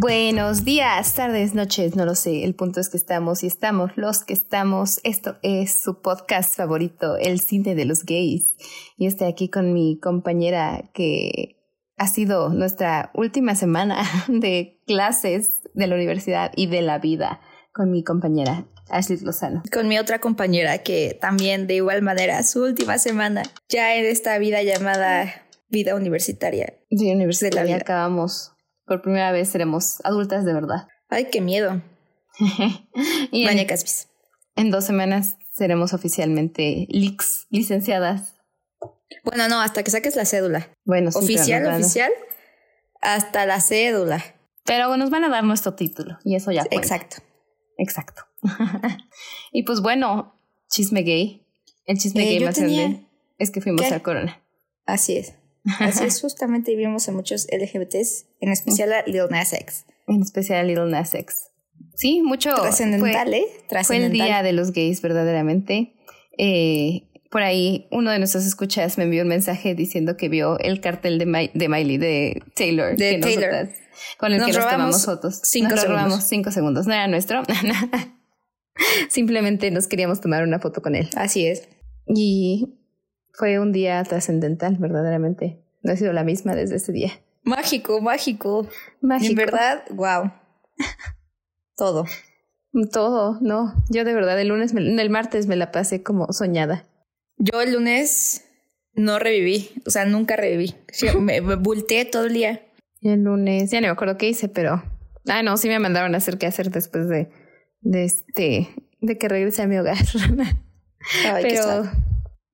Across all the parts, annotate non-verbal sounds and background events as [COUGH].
Buenos días, tardes, noches, no lo sé. El punto es que estamos y estamos los que estamos. Esto es su podcast favorito, El cine de los gays. Y estoy aquí con mi compañera que ha sido nuestra última semana [LAUGHS] de clases de la universidad y de la vida con mi compañera Ashley Lozano. Con mi otra compañera que también de igual manera su última semana ya en esta vida llamada vida universitaria. Sí, universitaria. Acabamos por primera vez seremos adultas de verdad. [LAUGHS] Ay, qué miedo. y en, en dos semanas seremos oficialmente leaks, licenciadas. Bueno, no, hasta que saques la cédula. Bueno, sí, Oficial, oficial, hasta la cédula. Pero nos van a dar nuestro título y eso ya cuenta. Exacto. Exacto. [LAUGHS] y pues bueno, chisme gay. El chisme eh, gay más grande es que fuimos a Corona. Así es. Así es, [LAUGHS] justamente vivimos a muchos LGBTs, en especial a Lil Nas X. En especial a Lil Nas X. Sí, mucho. Trascendental, ¿eh? Fue el día de los gays, verdaderamente. Eh, por ahí, uno de nuestros escuchas me envió un mensaje diciendo que vio el cartel de, de Miley, de Taylor. De Taylor. con el que nos tomamos fotos. Cinco nos segundos. robamos cinco segundos. No era nuestro. [LAUGHS] Simplemente nos queríamos tomar una foto con él. Así es. Y fue un día trascendental, verdaderamente. No he sido la misma desde ese día. Mágico, mágico. Mágico. En verdad, wow. Todo. Todo, no. Yo de verdad el lunes, el martes me la pasé como soñada. Yo el lunes no reviví, o sea, nunca reviví. [LAUGHS] me, me volteé todo el día. El lunes, ya no me acuerdo qué hice, pero. Ah, no, sí me mandaron a hacer qué hacer después de, de este, de que regrese a mi hogar. [LAUGHS] Ay, pero,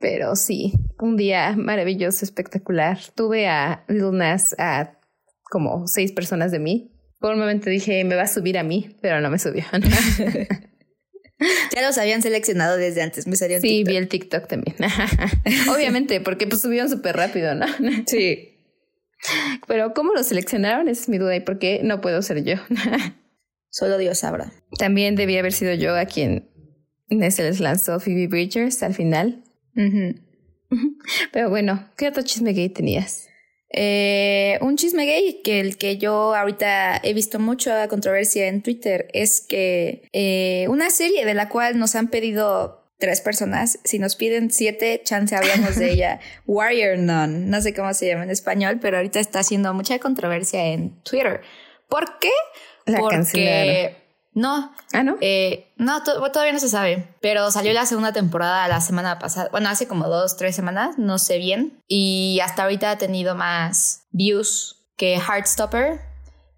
pero sí, un día maravilloso, espectacular. Tuve a Lil Nas a como seis personas de mí. Por un momento dije, me va a subir a mí, pero no me subió. [LAUGHS] ya los habían seleccionado desde antes, me salió Sí, vi el TikTok también. [LAUGHS] Obviamente, porque pues subieron súper rápido, ¿no? [LAUGHS] sí. Pero ¿cómo lo seleccionaron? Esa es mi duda. ¿Y por qué no puedo ser yo? Solo Dios sabrá. También debía haber sido yo a quien se les lanzó Phoebe Bridgers al final. [LAUGHS] Pero bueno, ¿qué otro chisme gay tenías? Eh, un chisme gay que el que yo ahorita he visto mucha controversia en Twitter es que eh, una serie de la cual nos han pedido tres personas, si nos piden siete, chance hablamos de ella, [LAUGHS] Warrior Nun, no sé cómo se llama en español, pero ahorita está haciendo mucha controversia en Twitter. ¿Por qué? La Porque no. Ah, no. Eh, no, todavía no se sabe. Pero salió la segunda temporada la semana pasada. Bueno, hace como dos, tres semanas, no sé bien. Y hasta ahorita ha tenido más views que Heartstopper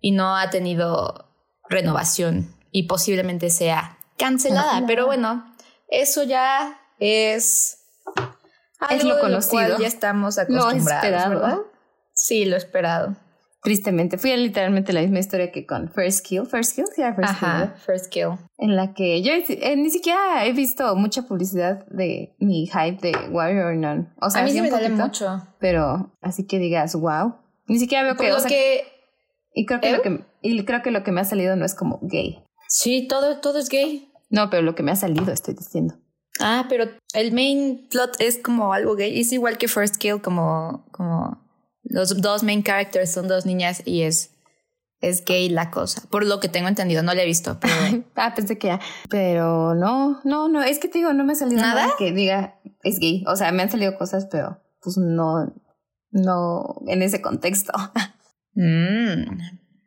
y no ha tenido renovación y posiblemente sea cancelada. Pero bueno, eso ya es. es lo conocido. ya estamos acostumbrados. Lo esperado. ¿verdad? Sí, lo esperado. Tristemente, fui literalmente la misma historia que con First Kill. First Kill, sí, First Ajá, First Kill. En la que yo eh, ni siquiera he visto mucha publicidad de mi hype de Warrior None. O sea, a mí sí me sale mucho. Pero así que digas, wow. Ni siquiera veo que. que y creo que, lo que y creo que lo que me ha salido no es como gay. Sí, todo, todo es gay. No, pero lo que me ha salido, estoy diciendo. Ah, pero el main plot es como algo gay. Es igual que First Kill, como, como los dos main characters son dos niñas y es, es gay la cosa. Por lo que tengo entendido, no la he visto. Pero... [LAUGHS] ah, pensé que ya. Pero no, no, no. Es que te digo, no me ha salido nada, que diga es gay. O sea, me han salido cosas, pero pues no, no en ese contexto. [LAUGHS] mm.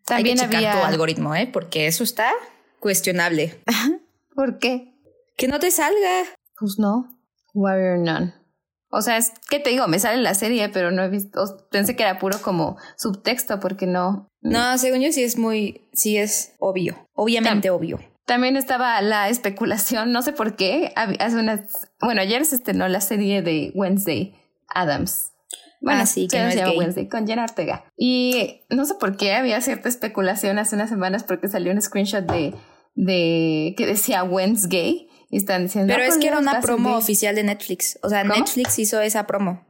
También Hay que había tu algoritmo, ¿eh? Porque eso está cuestionable. [LAUGHS] ¿Por qué? Que no te salga. Pues no. Warrior None. O sea, es que te digo, me sale la serie, pero no he visto, pensé que era puro como subtexto porque no. No, según yo sí es muy, sí es obvio, obviamente obvio. También estaba la especulación, no sé por qué, hace unas, bueno, ayer se estrenó la serie de Wednesday Adams. Bueno, ah, sí, que no se llama Wednesday con Jenna Ortega. Y no sé por qué había cierta especulación hace unas semanas porque salió un screenshot de, de que decía Wednesday están diciendo. Pero es que era una promo oficial de Netflix. O sea, Netflix hizo esa promo.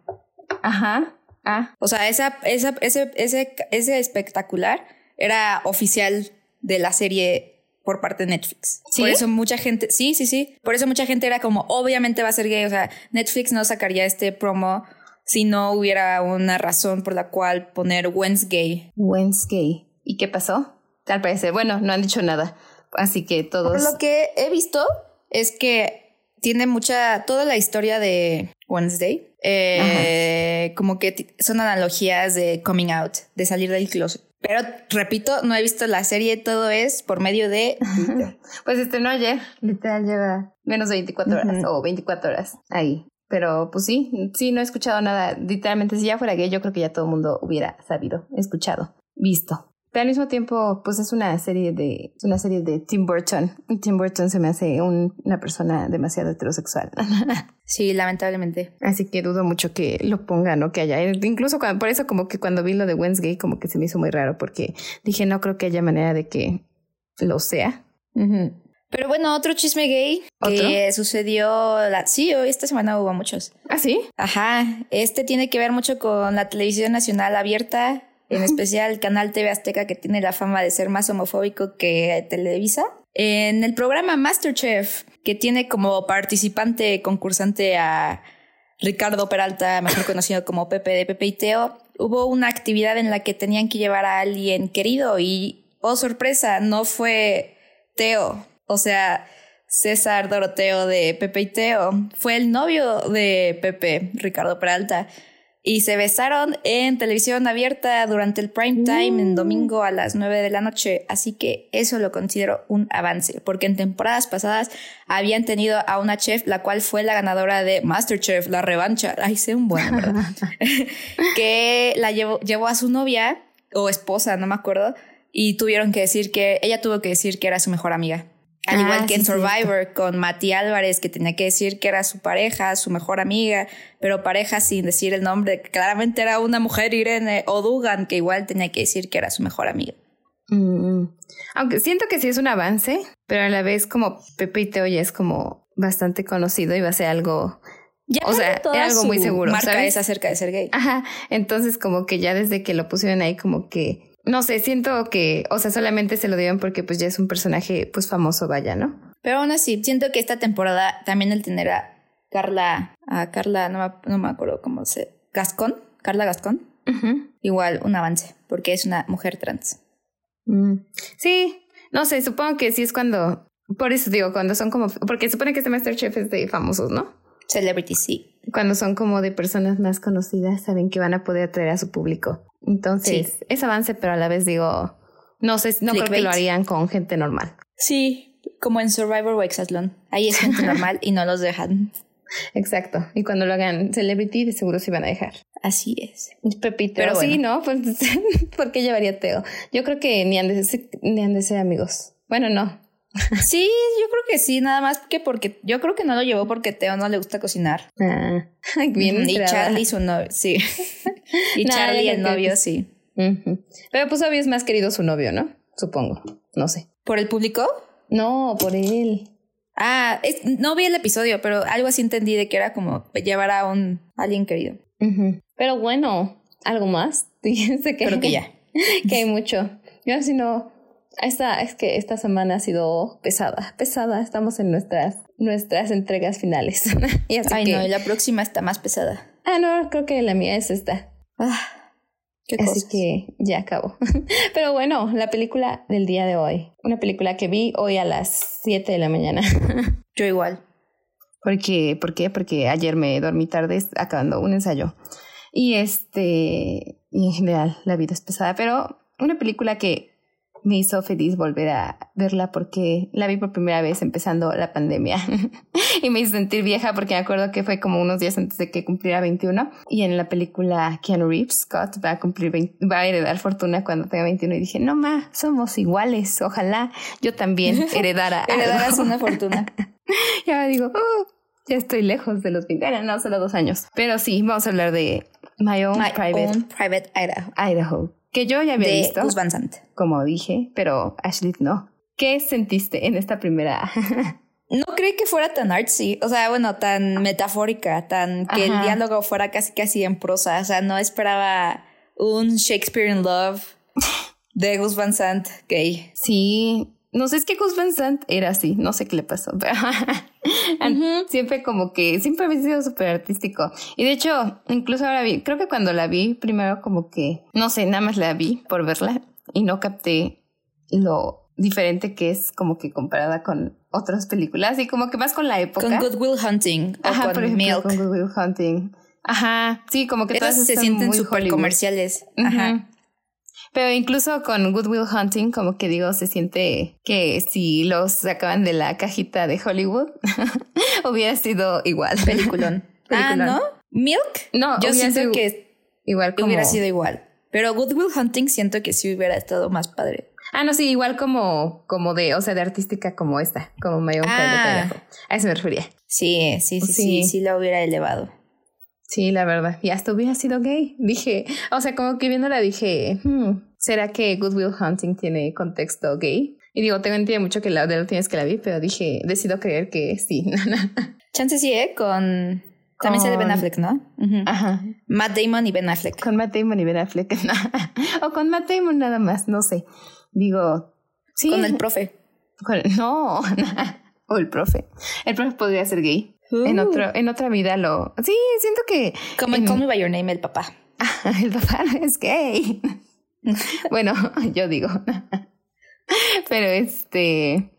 Ajá. Ah. O sea, esa, esa, ese, ese, ese espectacular era oficial de la serie por parte de Netflix. ¿Sí? Por eso mucha gente, sí, sí, sí. Por eso mucha gente era como, obviamente va a ser gay. O sea, Netflix no sacaría este promo si no hubiera una razón por la cual poner Wednesday. Wednesday. ¿Y qué pasó? Al parecer, bueno, no han dicho nada. Así que todos. Lo que he visto es que tiene mucha. Toda la historia de Wednesday. Eh, como que son analogías de coming out, de salir del closet. Pero repito, no he visto la serie, todo es por medio de. pues estrenó ayer, literal lleva menos de 24 horas o 24 horas ahí. Pero pues sí, sí, no he escuchado nada. Literalmente, si ya fuera gay, yo creo que ya todo el mundo hubiera sabido, escuchado, visto. Pero al mismo tiempo, pues es una serie de, una serie de Tim Burton. Tim Burton se me hace una persona demasiado heterosexual. [LAUGHS] Sí, lamentablemente. Así que dudo mucho que lo pongan o que haya. Incluso por eso como que cuando vi lo de Wednesday como que se me hizo muy raro porque dije no creo que haya manera de que lo sea. Pero bueno, otro chisme gay que sucedió, la, sí, hoy esta semana hubo muchos. ¿Ah, sí? Ajá, este tiene que ver mucho con la televisión nacional abierta en especial canal TV Azteca que tiene la fama de ser más homofóbico que Televisa. En el programa Masterchef, que tiene como participante concursante a Ricardo Peralta, mejor conocido como Pepe de Pepe y Teo, hubo una actividad en la que tenían que llevar a alguien querido y, oh sorpresa, no fue Teo. O sea, César Doroteo de Pepe y Teo fue el novio de Pepe, Ricardo Peralta y se besaron en televisión abierta durante el prime time en domingo a las 9 de la noche. Así que eso lo considero un avance, porque en temporadas pasadas habían tenido a una chef, la cual fue la ganadora de Masterchef, la revancha. Ay, sé un buen, ¿verdad? [LAUGHS] [LAUGHS] que la llevó, llevó a su novia o esposa, no me acuerdo, y tuvieron que decir que ella tuvo que decir que era su mejor amiga. Al igual ah, que en Survivor con Mati Álvarez, que tenía que decir que era su pareja, su mejor amiga, pero pareja sin decir el nombre. Claramente era una mujer, Irene, o Dugan, que igual tenía que decir que era su mejor amiga. Mm, aunque siento que sí es un avance, pero a la vez como Pepe y Teo ya es como bastante conocido y va a ser algo... Ya o sea, era algo muy seguro. Marca es acerca de ser gay. Ajá. Entonces, como que ya desde que lo pusieron ahí, como que no sé, siento que, o sea, solamente se lo dieron porque pues ya es un personaje pues famoso, vaya, ¿no? Pero aún así, siento que esta temporada también el tener a Carla, a Carla, no me, no me acuerdo cómo se, Gascón, Carla Gascón, igual un avance, porque es una mujer trans. Mm. Sí, no sé, supongo que sí es cuando, por eso digo, cuando son como, porque supone que este Masterchef es de famosos, ¿no? Celebrity, sí. Cuando son como de personas más conocidas, saben que van a poder atraer a su público. Entonces, es avance, pero a la vez digo, no sé, no creo que lo harían con gente normal. Sí, como en Survivor o Exathlon. Ahí es gente [LAUGHS] normal y no los dejan. Exacto. Y cuando lo hagan celebrity, de seguro se van a dejar. Así es. Pepito. Pero sí, ¿no? [LAUGHS] Pues, ¿Por qué llevaría Teo? Yo creo que ni han de ser, ni han de ser amigos. Bueno, no. Sí, yo creo que sí, nada más que porque yo creo que no lo llevó porque Teo no le gusta cocinar. Ah, [LAUGHS] bien y Charlie su novio, sí. [LAUGHS] y Charlie el novio, sí. Pero pues obvio es más querido su novio, ¿no? Supongo, no sé. ¿Por el público? No, por él. Ah, no vi el episodio, pero algo así entendí de que era como llevar a un alguien querido. Pero bueno, algo más. [LAUGHS] Fíjense que creo que ya. que hay mucho. Yo así no esta, es que esta semana ha sido pesada, pesada. Estamos en nuestras, nuestras entregas finales. [LAUGHS] y así Ay, no, la próxima está más pesada. Ah, no, creo que la mía es esta. Ah, qué así que ya acabo. [LAUGHS] Pero bueno, la película del día de hoy. Una película que vi hoy a las 7 de la mañana. [LAUGHS] Yo igual. Porque, ¿Por qué? Porque ayer me dormí tarde acabando un ensayo. Y este, y en general la vida es pesada, pero una película que me hizo feliz volver a verla porque la vi por primera vez empezando la pandemia [LAUGHS] y me hizo sentir vieja porque me acuerdo que fue como unos días antes de que cumpliera 21 y en la película Keanu Reeves Scott va a cumplir va a heredar fortuna cuando tenga 21 y dije no ma somos iguales ojalá yo también [LAUGHS] heredara [LAUGHS] heredaras una fortuna. Y ahora digo oh, ya estoy lejos de los 20 no solo dos años pero sí vamos a hablar de My Own Private Private Idaho. Idaho que yo ya había de visto. Gus Van Sant. Como dije, pero Ashley no. ¿Qué sentiste en esta primera? [LAUGHS] no creí que fuera tan artsy, o sea, bueno, tan metafórica, tan que el diálogo fuera casi casi en prosa, o sea, no esperaba un Shakespeare in Love de Gus Van Sant gay. Sí, no sé, es que Gus Van Sant era así, no sé qué le pasó, [LAUGHS] pero siempre como que, siempre había sido súper artístico. Y de hecho, incluso ahora vi, creo que cuando la vi, primero como que, no sé, nada más la vi por verla y no capté lo diferente que es como que comparada con otras películas y como que más con la época. Con Good Will Hunting o Ajá, con por ejemplo, Milk. con Good Will Hunting. Ajá, sí, como que todas se sienten súper comerciales. Ajá. Pero incluso con Good Will Hunting, como que digo, se siente que si los sacaban de la cajita de Hollywood, [LAUGHS] hubiera sido igual. Peliculón. [LAUGHS] ah. ¿no? Milk. No, Yo siento sido que igual como... hubiera sido igual. Pero Good Will Hunting siento que sí hubiera estado más padre. Ah, no, sí, igual como, como de, o sea, de artística como esta, como My Own Ah. A eso me refería. Sí, sí, sí, sí, Sí. sí, la hubiera elevado. Sí, la verdad. Y hasta hubiera sido gay. [LAUGHS] Dije, o sea, como que viéndola dije, hmm, ¿será que Good Will Hunting tiene contexto gay? Y digo, tengo entiendo mucho que la de la última vez que la vi, pero dije, decido creer que sí. [LAUGHS] Chance sí, ¿eh? Con... También sale Ben Con- Affleck, ¿no? Ajá. Matt Damon y Ben Affleck. Con Matt Damon y Ben Affleck. [LAUGHS] o con Matt Damon nada más, no sé. Digo, sí. Con el profe. con- no. o el profe. El profe podría ser gay. En, Uh. otro, en otra vida lo... Sí, siento que... Como en Call Me By Your Name, el papá. [LAUGHS] el papá no [LAUGHS] es gay. [LAUGHS] bueno, yo digo. Pero este.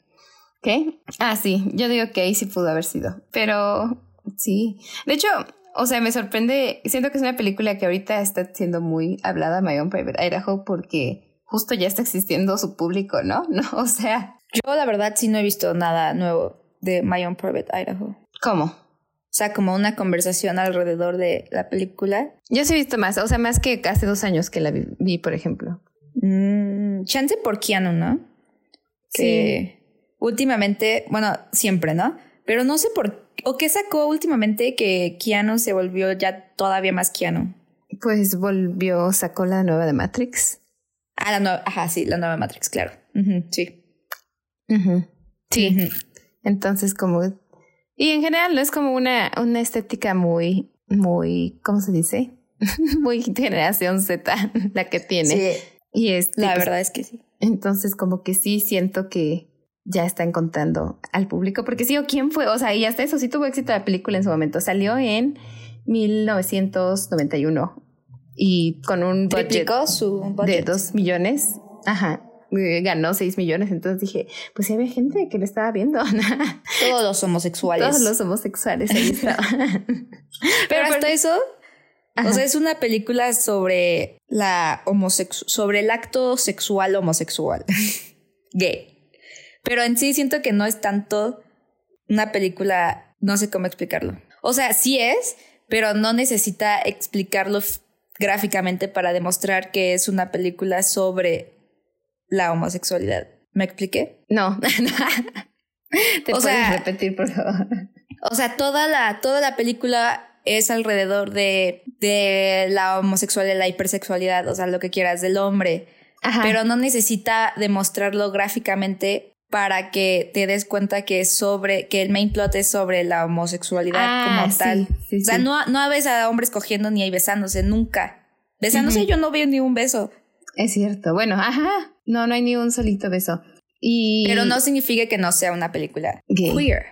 ¿Qué? Ah, sí, yo digo que ahí sí pudo haber sido. Pero sí. De hecho, o sea, me sorprende. Siento que es una película que ahorita está siendo muy hablada, My Own Private Idaho, porque justo ya está existiendo su público, ¿no? No, o sea, Yo, la verdad, sí no he visto nada nuevo de My Own Private Idaho. ¿Cómo? O sea, como una conversación alrededor de la película. Yo sí he visto más, o sea, más que hace dos años que la vi, vi, por ejemplo. Mm, chance por Keanu, ¿no? Que últimamente, bueno, siempre, ¿no? Pero no sé por o qué sacó últimamente que Keanu se volvió ya todavía más Keanu. Pues volvió, sacó la nueva de Matrix. Ah, la nueva, ajá, sí, la nueva Matrix, claro. Sí. Sí. Entonces, como. Y en general, no es como una, una estética muy, muy. ¿Cómo se dice? [LAUGHS] muy generación Z [LAUGHS] la que tiene. Sí, Y es. la pues, verdad es que sí. Entonces, como que sí siento que ya están contando al público. Porque sí, o quién fue. O sea, y hasta eso sí tuvo éxito la película en su momento. Salió en 1991 y con un budget su de budget. dos millones. Ajá. Eh, Ganó seis millones. Entonces dije, pues sí había gente que lo estaba viendo. [LAUGHS] Todos los homosexuales. Todos los homosexuales ahí [LAUGHS] estaban. Pero hasta eso, Ajá. o sea, es una película sobre la homosexu sobre el acto sexual homosexual. [LAUGHS] Gay. Pero en sí siento que no es tanto una película, no sé cómo explicarlo. O sea, sí es, pero no necesita explicarlo gráficamente para demostrar que es una película sobre la homosexualidad. ¿Me expliqué? no. [LAUGHS] Te O puedes sea- repetir, por favor. O sea, toda la, toda la película es alrededor de, de la homosexualidad, la hipersexualidad, o sea, lo que quieras del hombre. Ajá. Pero no necesita demostrarlo gráficamente para que te des cuenta que es sobre, que el main plot es sobre la homosexualidad Ah, como sí, tal. sí, o sea, sí. no, no ves a hombres cogiendo ni ahí besándose, nunca. Besándose yo no veo ni un beso. Es cierto. Bueno, [LAUGHS] ajá. No, no hay ni un solito beso. Y. Pero no significa que no sea una película Gay. queer.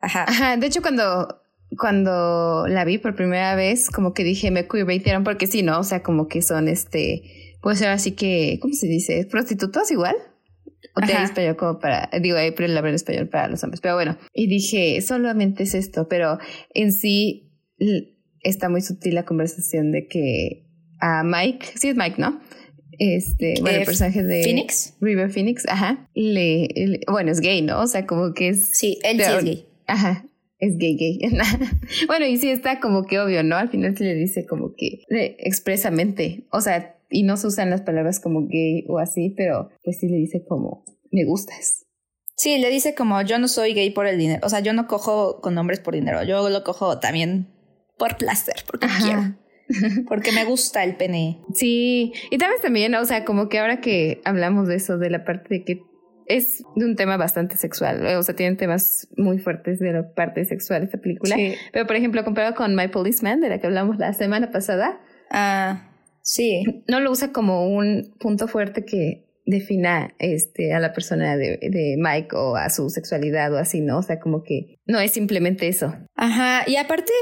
Ajá. Ajá. De hecho, cuando. Cuando la vi por primera vez, como que dije, me queerbaitearon porque sí, ¿no? O sea, como que son este. Puede ser así que. ¿Cómo se dice? ¿Prostitutas igual? O te español como para. Digo, hay palabra en español para los hombres. Pero bueno. Y dije, solamente es esto. Pero en sí está muy sutil la conversación de que a Mike. Sí, es Mike, ¿no? Este. Bueno, Eh, el personaje de. Phoenix. River Phoenix, ajá. Le, le- bueno, es gay, ¿no? O sea, como que es. Sí, él sí es gay. Ajá. Es gay, gay. [LAUGHS] bueno, y sí está como que obvio, ¿no? Al final se le dice como que eh, expresamente. O sea, y no se usan las palabras como gay o así, pero pues sí le dice como me gustas. Sí, le dice como yo no soy gay por el dinero. O sea, yo no cojo con hombres por dinero. Yo lo cojo también por placer, porque quiero. [LAUGHS] Porque me gusta el pene. Sí, y tal vez también, o sea, como que ahora que hablamos de eso, de la parte de que es de un tema bastante sexual, o sea, tienen temas muy fuertes de la parte sexual esta película. Sí. Pero, por ejemplo, comparado con My Policeman, de la que hablamos la semana pasada, Ah, sí. no lo usa como un punto fuerte que defina este, a la persona de, de Mike o a su sexualidad o así, ¿no? O sea, como que no es simplemente eso. Ajá. Y aparte,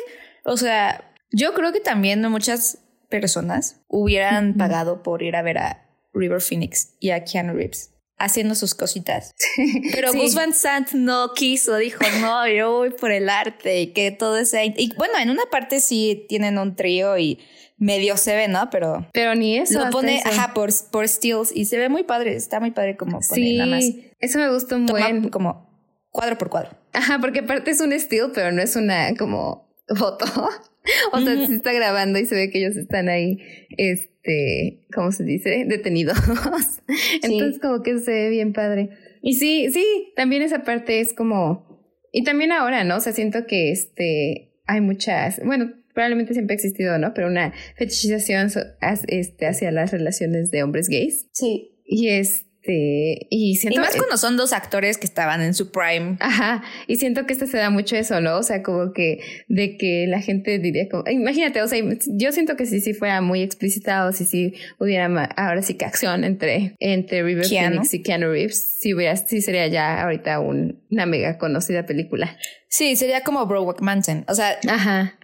o sea, yo creo que también muchas personas hubieran pagado por ir a ver a River Phoenix y a Keanu Reeves. haciendo sus cositas. [LAUGHS] Pero Gus Van Sant no quiso, dijo, no, yo voy por el arte y que todo ese... Y bueno, en una parte sí tienen un trío y medio se ve, ¿no? Pero... Pero ni eso. Lo pone, ajá, por, por stills y se ve muy padre, está muy padre como pone sí, nada más. eso me gustó muy. Como cuadro por cuadro. Ajá, porque aparte es un still, pero no es una como foto. [LAUGHS] o sea, se está grabando y se ve que ellos están ahí, este, ¿cómo se dice? Detenidos. [LAUGHS] Entonces como que se ve bien padre. Y sí, sí, también esa parte es como, y también ahora, ¿no? O sea, siento que este, hay muchas, bueno, probablemente siempre ha existido, ¿no? Pero una fetichización este, hacia las relaciones de hombres gays. Sí. Y es este, y siento. Y más cuando son dos actores que estaban en su prime. Ajá. Y siento que esto se da mucho eso, ¿no? O sea, como que de que la gente diría como. Imagínate, o sea, yo siento que si sí fuera muy explicitado, si sí hubiera ahora sí que acción entre, entre River Phoenix y Keanu Reeves, sí, hubiera, sí sería ya ahorita una mega conocida película. Sí, sería como Brokeback Mansion. O sea. Ajá.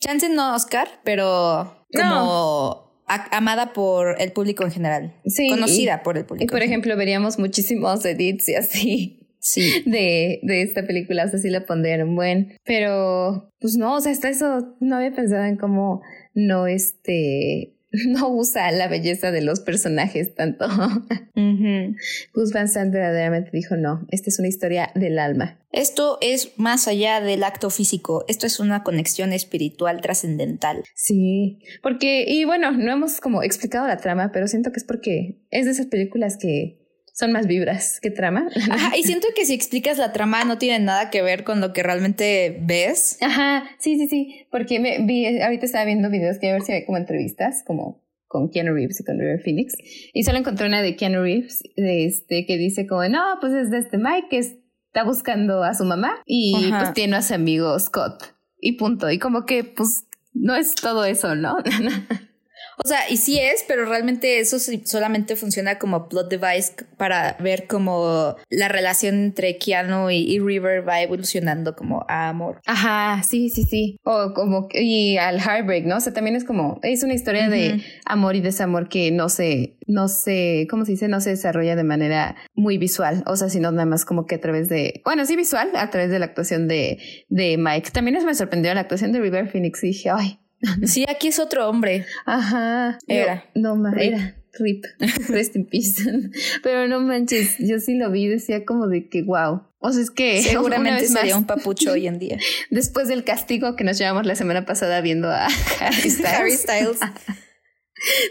Chance no Oscar, pero como amada por el público en general. Sí. Conocida por el público. Y por ejemplo, veríamos muchísimos edits y así. Sí. De, de esta película, o sea, sí la pondrían buen. Pero, pues no, o sea, hasta eso no había pensado en cómo no este [LAUGHS] no usa la belleza de los personajes tanto. [LAUGHS] Gus Van Sant verdaderamente dijo, no, esta es una historia del alma. Esto es más allá del acto físico, esto es una conexión espiritual trascendental. Sí, porque, y bueno, no hemos como explicado la trama, pero siento que es porque es de esas películas que son más vibras que trama. Ajá, y [LAUGHS] siento que si explicas la trama no tiene nada que ver con lo que realmente ves. Ajá, sí, sí, sí, porque me vi, ahorita estaba viendo videos que a ver si hay como entrevistas, como con Keanu Reeves y con River Phoenix, y solo encontré una de Keanu Reeves de este, que dice como, no, pues es de este Mike que está buscando a su mamá y pues tiene a su amigo Scott y punto, y como que pues no es todo eso, ¿no? [LAUGHS] O sea, y sí es, pero realmente eso solamente funciona como plot device para ver cómo la relación entre Keanu y, River va evolucionando como a amor. Ajá, sí, sí, sí. O como, y al heartbreak, ¿no? O sea, también es como, es una historia de amor y desamor que no se, no se, ¿cómo se dice? No se desarrolla de manera muy visual, o sea, sino nada más como que a través de, bueno, sí visual, a través de la actuación de, de Mike. También me sorprendió la actuación de River Phoenix y dije, ay, Sí, aquí es otro hombre. Ajá. Era. no, no era. Rip. Rest in peace. [LAUGHS] Pero no manches, yo sí lo vi, decía como de que wow. O sea, es que [LAUGHS] seguramente sería un papucho hoy en día. [LAUGHS] Después del castigo que nos llevamos la semana pasada viendo a Harry Styles. Harry Styles.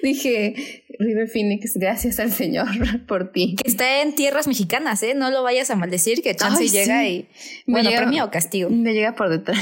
Dije, River Phoenix, gracias al Señor por ti. Que está en tierras mexicanas, ¿eh? No lo vayas a maldecir, que chance llega y. Bueno, premio o castigo. Me llega por detrás.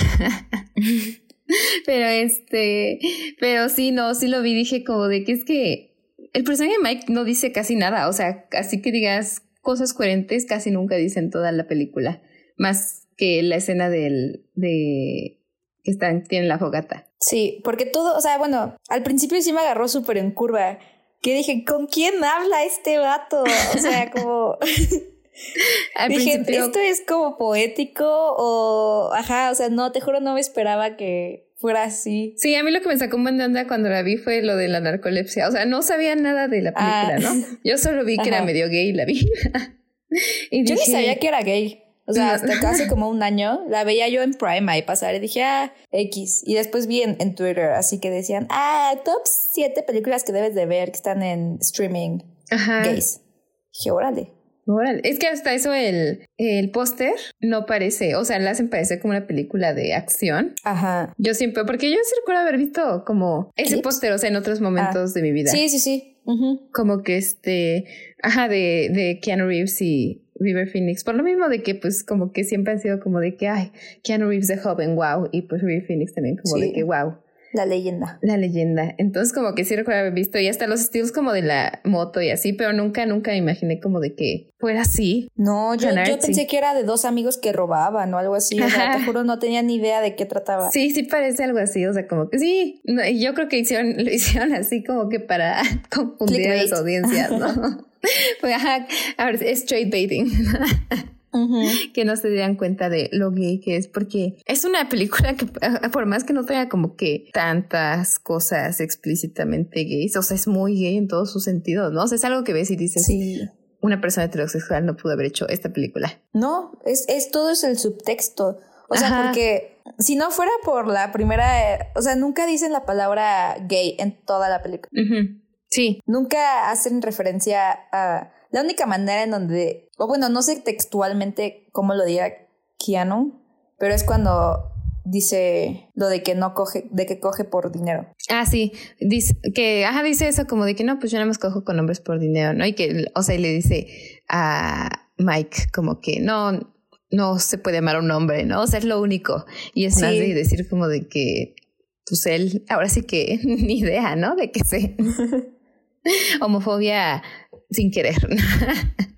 [LAUGHS] pero este, pero sí, no, sí lo vi, dije como de que es que el personaje de Mike no dice casi nada, o sea, así que digas cosas coherentes casi nunca dice en toda la película, más que la escena del, de que están, tienen la fogata. Sí, porque todo, o sea, bueno, al principio sí me agarró súper en curva, que dije, ¿con quién habla este vato? O sea, como... [LAUGHS] Dije, ¿esto es como poético o, ajá, o sea, no, te juro, no me esperaba que fuera así. Sí, a mí lo que me sacó un buen de onda cuando la vi fue lo de la narcolepsia, o sea, no sabía nada de la película, ah. ¿no? Yo solo vi que era medio gay y la vi. [LAUGHS] y yo ni sabía que era gay. O sea, hasta casi como un año la veía yo en Prime ahí pasar y dije, ah, X. Y después vi en, en Twitter, así que decían, ah, top 7 películas que debes de ver que están en streaming Ajá. gays. Dije, órale. Es que hasta eso el, el póster no parece, o sea, la hacen parecer como una película de acción. Ajá. Yo siempre, porque yo sí recuerdo haber visto como ese póster, o sea, en otros momentos ah. de mi vida. Sí, sí, sí. Como que este, ajá, de, de Keanu Reeves y River Phoenix. Por lo mismo de que, pues, como que siempre han sido como de que, ay, Keanu Reeves de joven, wow. Y pues River Phoenix también como de que, wow. La leyenda. La leyenda. Entonces, como que sí recuerdo haber visto y hasta los estilos como de la moto y así, pero nunca, nunca me imaginé como de que fuera así. No, yo, yo pensé que era de dos amigos que robaban o algo así. O sea, te juro, no tenía ni idea de qué trataba. Sí, sí parece algo así. O sea, como que sí. yo creo que hicieron, [LAUGHS] lo hicieron así como que para [LAUGHS] confundir a las audiencias, ¿no? [LAUGHS] pues, ajá, a ver, es straight [LAUGHS] que no se dieran cuenta de lo gay que es, porque es una película que [LAUGHS] por más que no tenga como que tantas cosas explícitamente gays, o sea, es muy gay en todos sus sentidos, ¿no? O sea, es algo que ves y dices, sí. una persona heterosexual no pudo haber hecho esta película. No, es, es todo es el subtexto. O sea, porque si no fuera por la primera, o sea, nunca dicen la palabra gay en toda la película. Sí. Nunca hacen referencia a la única manera en donde, o bueno, no sé textualmente cómo lo diga Keanu, pero es cuando dice lo de que no coge, de que coge por dinero. Ah, sí, dice que, ajá, dice eso como de que no, pues yo no me cojo con hombres por dinero, ¿no? Y que, o sea, y le dice a Mike como que no, no se puede amar a un hombre, ¿no? O sea, es lo único. Y es más de decir como de que, pues él, ahora sí que [LAUGHS] ni idea, ¿no? De que se... [LAUGHS] homofobia sin querer. [LAUGHS]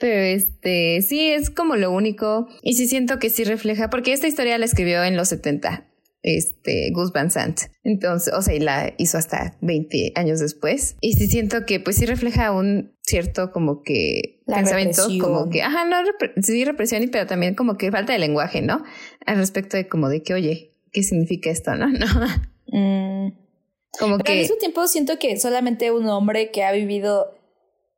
Pero este, sí, es como lo único. Y sí siento que sí refleja, porque esta historia la escribió en los 70, este, Gus Van Sant. Entonces, o sea, y la hizo hasta 20 años después. Y sí siento que pues sí refleja un cierto como que pensamiento, como que, ajá, no, sí represión, pero también como que falta de lenguaje, ¿no? Al respecto de como de que, oye, ¿qué significa esto, no? [LAUGHS] No. Mm. Como que... Al mismo tiempo siento que solamente un hombre que ha vivido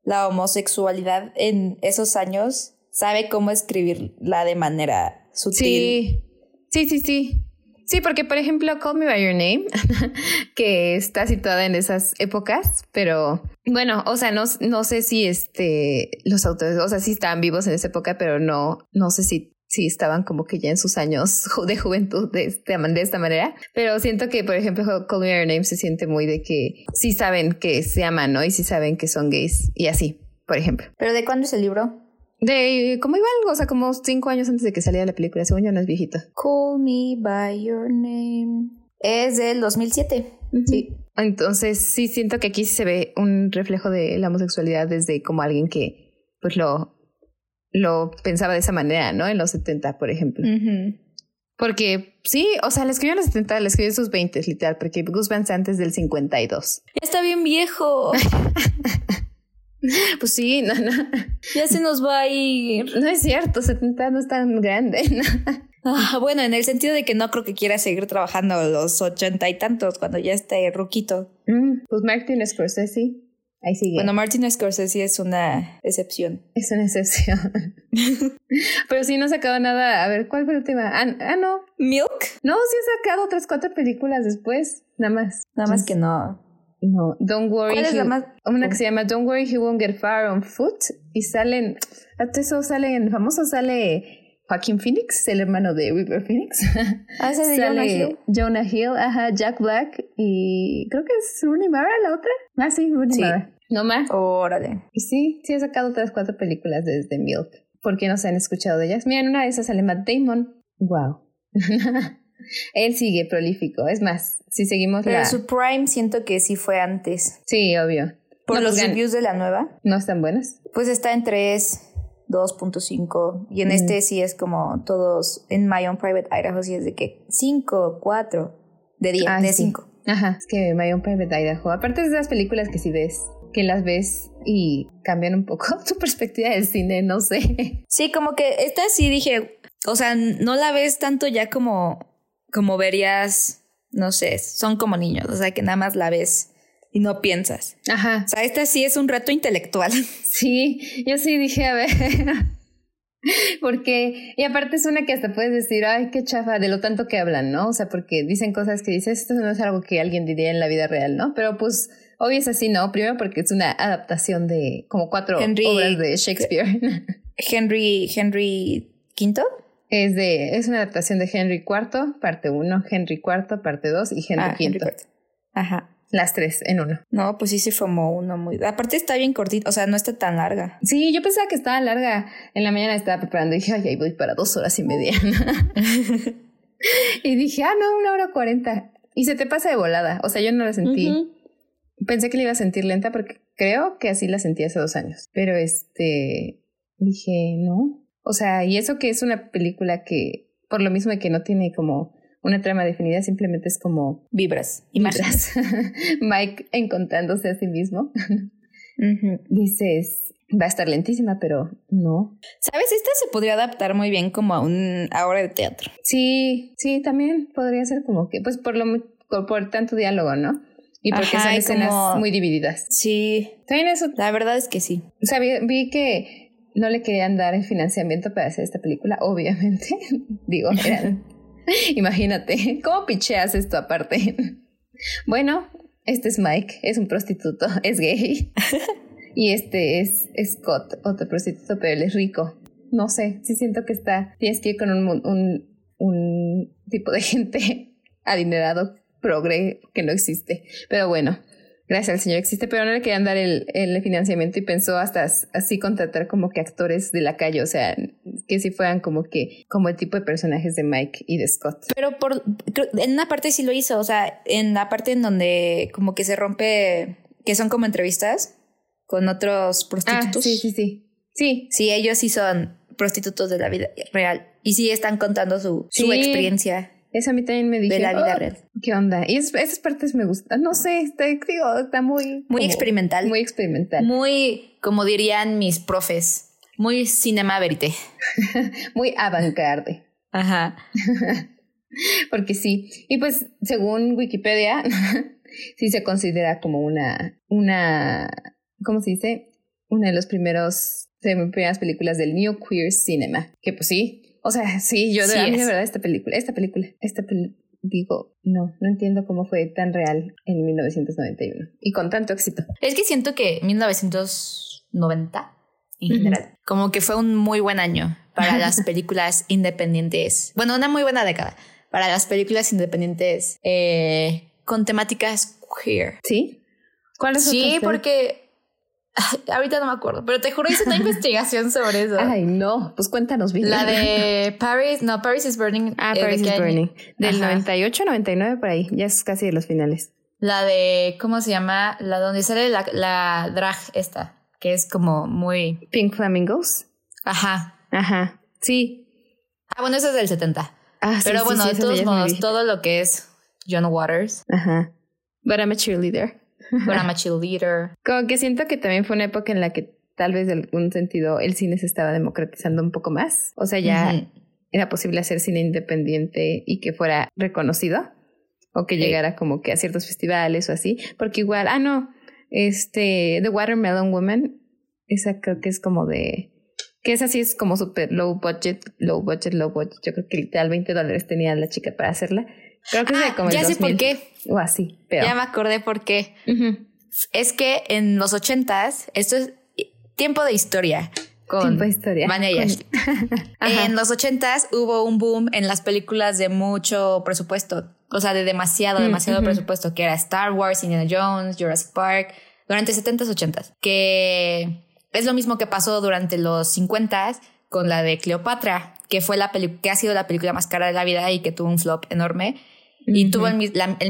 la homosexualidad en esos años sabe cómo escribirla de manera sutil. Sí, sí, sí, sí. Sí, porque por ejemplo, Call Me By Your Name, [LAUGHS] que está situada en esas épocas, pero bueno, o sea, no, no sé si este, los autores, o sea, sí estaban vivos en esa época, pero no, no sé si sí estaban como que ya en sus años de juventud de, este, de esta manera. Pero siento que, por ejemplo, Call Me Your Name se siente muy de que sí saben que se aman, ¿no? Y sí saben que son gays y así, por ejemplo. ¿Pero de cuándo es el libro? De como igual, o sea, como cinco años antes de que saliera la película, según yo no es viejito. Call Me By Your Name. Es del 2007. Sí. Entonces sí siento que aquí se ve un reflejo de la homosexualidad desde como alguien que pues lo lo pensaba de esa manera, ¿no? En los 70, por ejemplo. Porque sí, o sea, le escribió en los 70, le escribió en sus 20, literal, porque Gus Van Sant es del 52. Ya está bien viejo. [LAUGHS] pues sí, no, no. Ya se nos va a ir. No es cierto, 70 no es tan grande. Ah, bueno, en el sentido de que no creo que quiera seguir trabajando los ochenta y tantos cuando ya esté ruquito. Mm, pues Martin Scorsese Ahí sigue. Bueno, Martin Scorsese es una excepción. Es una excepción. [LAUGHS] Pero sí no ha sacado nada. A ver, ¿cuál fue el tema? Ah, ah, no. ¿Milk? No, sí ha sacado otras cuatro películas después. Nada más. Nada más que no. No, Don't Worry. ¿Cuál es la más? Una que se llama Don't Worry, He Won't Get Far on Foot. Y salen. Hasta eso salen. Famoso sale. Joaquin Phoenix, el hermano de River Phoenix. [LAUGHS] Ah, ese de Jonah Hill. Jonah Hill, ajá, Jack Black y creo que es Rooney Mara la otra. Ah, sí, Rooney Mara. ¿No más? Órale. Y sí, sí he sacado otras cuatro películas desde Milk. ¿Por qué no se han escuchado de ellas? Miren, una de esas sale Matt Damon. Wow. [LAUGHS] Él sigue prolífico. Es más, si seguimos Pero su prime siento que sí fue antes. Sí, obvio. ¿Por los reviews de la nueva? ¿No están buenas? Pues está en 3, 2.5. Y en mm. este sí es como todos... En My Own Private Idaho sí es de que 5, 4. De 10, ah, de 5. Ajá, es que My Own Private Idaho. Aparte de esas películas que sí ves que las ves y cambian un poco [LAUGHS] tu perspectiva del cine, no sé. Sí, como que esta sí dije, o sea, no la ves tanto ya como, como verías, no sé, son como niños, o sea, que nada más la ves y no piensas. Ajá. O sea, esta sí es un reto intelectual. [LAUGHS] Sí, yo sí dije, a ver. [LAUGHS] Porque, y aparte es una que hasta puedes decir, ay, qué chafa, de lo tanto que hablan, ¿no? O sea, porque dicen cosas que dices, esto no es algo que alguien diría en la vida real, ¿no? Pero pues Hoy es así, ¿no? Primero porque es una adaptación de como cuatro obras de Shakespeare. [LAUGHS] Henry, Henry V. Es de, es una adaptación de Henry IV, parte 1, Henry IV, parte 2 y Henry ah, V. Ajá. Las tres en uno. No, pues sí se formó uno muy. Aparte está bien cortito, o sea, no está tan larga. Sí, yo pensaba que estaba larga. En la mañana estaba preparando y dije, ay, ahí voy para dos horas y media. [LAUGHS] [LAUGHS] y dije, ah, no, una hora cuarenta. Y se te pasa de volada. O sea, yo no la sentí. Pensé que la iba a sentir lenta porque creo que así la sentí hace dos años. Pero este, dije, no. O sea, y eso que es una película que, por lo mismo de que no tiene como una trama definida, simplemente es como vibras, imágenes. [LAUGHS] Mike encontrándose a sí mismo. Dices, va a estar lentísima, pero no. ¿Sabes? Esta se podría adaptar muy bien como a un obra de teatro. Sí, sí, también podría ser como que, pues por lo por tanto diálogo, ¿no? Y porque son escenas muy divididas. Sí. También eso. La verdad es que sí. O sea, vi, que no le querían dar el financiamiento para hacer esta película, obviamente. [LAUGHS] Digo, [LAUGHS] imagínate, ¿cómo picheas esto aparte? [LAUGHS] bueno, este es Mike, es un prostituto, es gay. y este es Scott, otro prostituto, pero él es rico. No sé, sí siento que está, tienes que ir con un, un, un tipo de gente adinerado progre que no existe. Pero bueno, gracias al Señor existe, pero no le querían dar el, el, financiamiento y pensó hasta así contratar como que actores de la calle, o sea, que si fueran como que, como el tipo de personajes de Mike y de Scott. Pero por, en una parte sí lo hizo, o sea, en la parte en donde como que se rompe, que son como entrevistas con otros prostitutos. Ah, sí, sí, sí. Sí. Sí, ellos sí son prostitutos de la vida real y sí están contando su, su experiencia. Eso a mí también me dije. De la vida oh, real. ¿Qué onda? Y esas partes me gustan. No sé, está, digo, está muy. Muy experimental. Muy experimental. Muy, como dirían mis profes, muy cinema verité. [LAUGHS] muy avant-garde. Ajá. [LAUGHS] Porque sí. Y pues, según Wikipedia, [LAUGHS] sí se considera como una. Una. ¿Cómo se dice? Una de los primeros. De mis primeras películas del New Queer Cinema. Que pues sí, o sea, [LAUGHS] sí, yo de, verdad esta película, esta película, esta película, digo, no, no entiendo cómo fue tan real en 1991 y con tanto éxito. Es que siento que 1990 en general, como que fue un muy buen año para [LAUGHS] las películas independientes. Bueno, una muy buena década para las películas independientes eh, con temáticas queer. ¿Sí? ¿Cuáles Sí, porque [LAUGHS] Ahorita no me acuerdo, pero te juro hice una [LAUGHS] investigación sobre eso. Ay, no, pues cuéntanos bien. La de [LAUGHS] Paris, no, Paris is Burning. Ah, eh, Paris is Burning. Del 98, 99 por ahí, ya es casi de los finales. La de, ¿cómo se llama? La donde sale la, la drag esta, que es como muy... Pink Flamingos. Ajá. Ajá, sí. Ah, bueno, eso es del 70. Ah, pero bueno, de todos modos, todo lo que es John Waters. Ajá. But I'm a cheerleader. But I'm a cheerleader. Como que siento que también fue una época en la que tal vez de algún sentido el cine se estaba democratizando un poco más. O sea, ya era posible hacer cine independiente y que fuera reconocido. O que llegara como que a ciertos festivales o así. Porque igual, ah, no, este, The Watermelon Woman, esa creo que es como de... Que esa sí es como súper low budget, low budget, low budget. Yo creo que literal 20 dólares tenía la chica para hacerla. Creo que ah, Ya sé por qué. O así, Ya me acordé por qué. Es que en los ochentas, esto es tiempo de historia. Con tiempo de historia. [LAUGHS] en los ochentas hubo un boom en las películas de mucho presupuesto. O sea, de demasiado, mm, demasiado presupuesto. Que era Star Wars, Indiana Jones, Jurassic Park. Durante 70s, 80s. Que es lo mismo que pasó durante los 50s con la de Cleopatra, que fue la que ha sido la película más cara de la vida y que tuvo un flop enorme. Y tuvo el,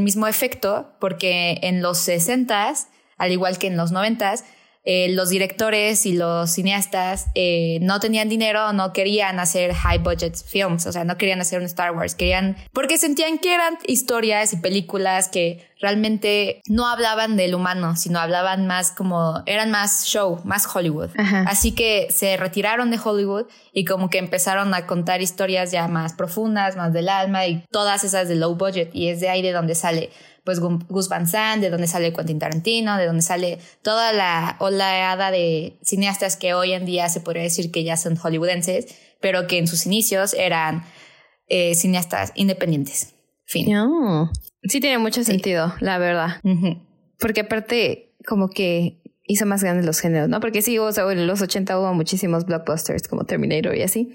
mismo efecto porque en los 60 al igual que en los 90 eh, los directores y los cineastas eh, no tenían dinero, no querían hacer high budget films, o sea, no querían hacer un Star Wars, querían, porque sentían que eran historias y películas que realmente no hablaban del humano, sino hablaban más como, eran más show, más Hollywood. Así que se retiraron de Hollywood y como que empezaron a contar historias ya más profundas, más del alma y todas esas de low budget y es de ahí de donde sale pues Gus Van Sant, de donde sale Quentin Tarantino, de donde sale toda la oleada de cineastas que hoy en día se podría decir que ya son hollywoodenses, pero que en sus inicios eran eh, cineastas independientes. Fin. Sí tiene mucho sentido, la verdad. Porque aparte, como que hizo más grandes los géneros, ¿no? Porque sí, o sea, en los 80 hubo muchísimos blockbusters como Terminator y así.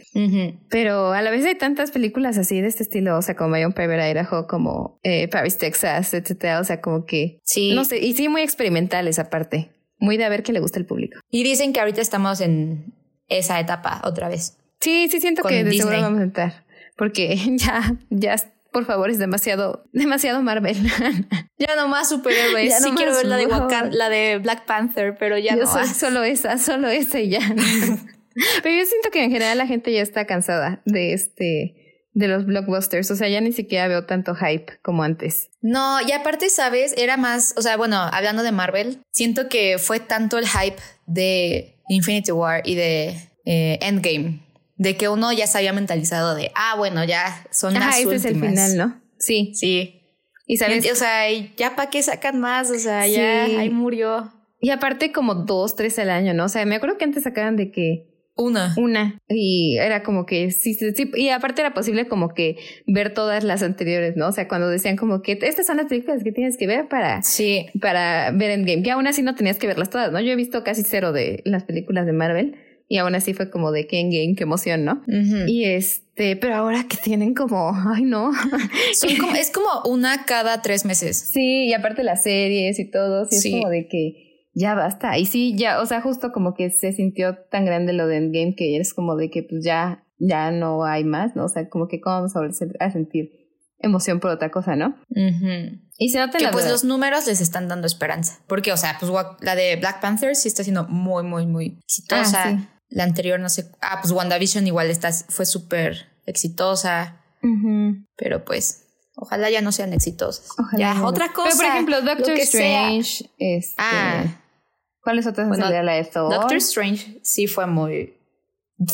Pero a la vez hay tantas películas así de este estilo, o sea, como Mayon Private Idaho, como eh, Paris, Texas, etcétera. O sea, como que. Sí. No sé, y sí, muy experimentales aparte. Muy de a ver qué le gusta al público. Y dicen que ahorita estamos en esa etapa otra vez. Sí, sí, siento que de seguro vamos a entrar. Porque [LAUGHS] ya, ya por favor, es demasiado, demasiado Marvel. [LAUGHS] ya no más superhéroes. [LAUGHS] sí quiero ver la de la de Black Panther, pero ya no más. Solo esa, solo esa y ya. [LAUGHS] pero yo siento que en general la gente ya está cansada de este de los blockbusters, o sea, ya ni siquiera veo tanto hype como antes. No, y aparte, sabes, era más, o sea, bueno, hablando de Marvel, siento que fue tanto el hype de Infinity War y de eh, Endgame de que uno ya se había mentalizado de, ah, bueno, ya son las últimas. es el final, ¿no? Sí. Sí. Y sabes, o sea, ya para qué sacan más, o sea, ya ahí murió. Y aparte como dos, tres al año, ¿no? O sea, me acuerdo que antes sacaban de que una. Una. Y era como que sí, sí, y aparte era posible como que ver todas las anteriores, ¿no? O sea, cuando decían como que estas son las películas que tienes que ver para, sí. para ver Endgame, que aún así no tenías que verlas todas, ¿no? Yo he visto casi cero de las películas de Marvel y aún así fue como de que Endgame, qué emoción, ¿no? Y este, pero ahora que tienen como, [LAUGHS] ay no. como, es como una cada tres meses. Sí, y aparte las series y todo, sí. es como de que ya basta. Y sí, ya, o sea, justo como que se sintió tan grande lo de Endgame que es como de que pues ya, ya no hay más, ¿no? O sea, como que cómo vamos a sentir emoción por otra cosa, ¿no? Y se nota que pues los números les están dando esperanza. Porque, o sea, pues la de Black Panther sí está siendo muy, muy, muy exitosa. Ah, la anterior, no sé. Ah, pues WandaVision igual está, fue súper exitosa. Pero pues, ojalá ya no sean exitosas. ya, otra cosa. Pero por ejemplo, Doctor Strange. Este, ah. ¿Cuáles otras bueno, la de Thor? Doctor Strange sí fue muy.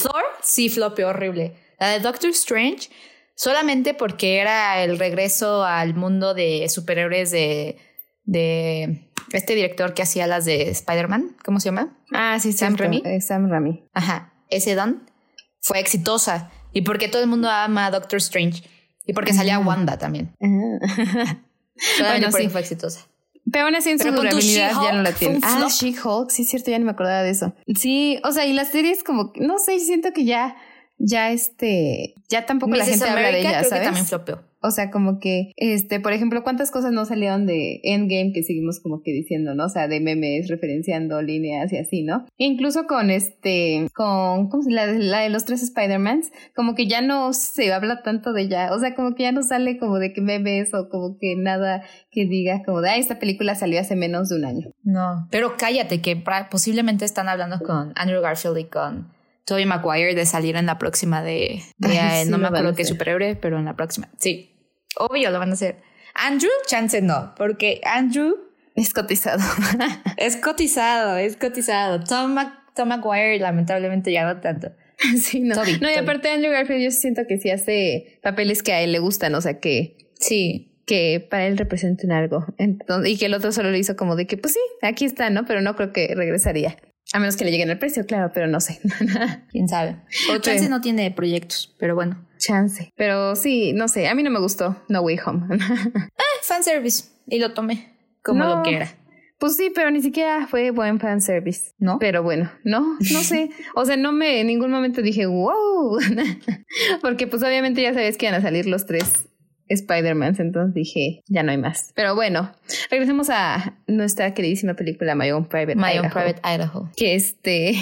Thor sí flopeó horrible. La de Doctor Strange solamente porque era el regreso al mundo de superhéroes de, de este director que hacía las de Spider-Man. ¿Cómo se llama? Ah, sí, Sam Raimi. Eh, Sam Raimi. Ajá. Ese don fue exitosa. Y porque todo el mundo ama a Doctor Strange. Y porque salía Wanda también. [LAUGHS] bueno, sí. fue exitosa. Pero aún así en su durabilidad ya no la tiene. Ah, She-Hulk, sí cierto, ya ni me acordaba de eso. Sí, o sea, y las series como, no sé, siento que ya, ya este, ya tampoco la gente habla de ella, creo ¿sabes? Que también flopeó. O sea, como que, este, por ejemplo, ¿cuántas cosas no salieron de Endgame que seguimos como que diciendo, ¿no? O sea, de memes, referenciando líneas y así, ¿no? E incluso con este, con, ¿cómo se la, la de los tres Spider-Mans, como que ya no se habla tanto de ya, o sea, como que ya no sale como de que memes o como que nada que diga como de, ah, esta película salió hace menos de un año. No, pero cállate, que posiblemente están hablando con Andrew Garfield y con Tobey Maguire de salir en la próxima de, no me acuerdo qué superhéroe, pero en la próxima. Sí, Obvio lo van a hacer. Andrew, chance no, porque Andrew es cotizado. [LAUGHS] es cotizado, es cotizado. Tom, Tom McGuire, lamentablemente, ya no tanto. Sí, no. no, y aparte Andrew Garfield, yo siento que sí hace papeles que a él le gustan, o sea que. Sí. Que para él representen algo. Entonces, y que el otro solo lo hizo como de que, pues sí, aquí está, ¿no? Pero no creo que regresaría. A menos que le lleguen el precio, claro, pero no sé. [LAUGHS] Quién sabe. O chance no tiene proyectos, pero bueno. Chance. Pero sí, no sé, a mí no me gustó No Way Home. ah, [LAUGHS] fanservice. Y lo tomé como lo que era. Pues sí, pero ni siquiera fue buen fanservice. ¿No? Pero bueno, no, no sé. O sea, no me en ningún momento dije, wow. [LAUGHS] Porque pues obviamente ya sabes que iban a salir los tres Spider-Man, entonces dije, ya no hay más. Pero bueno, regresemos a nuestra queridísima película My Own Private My Own Private Idaho. Que este,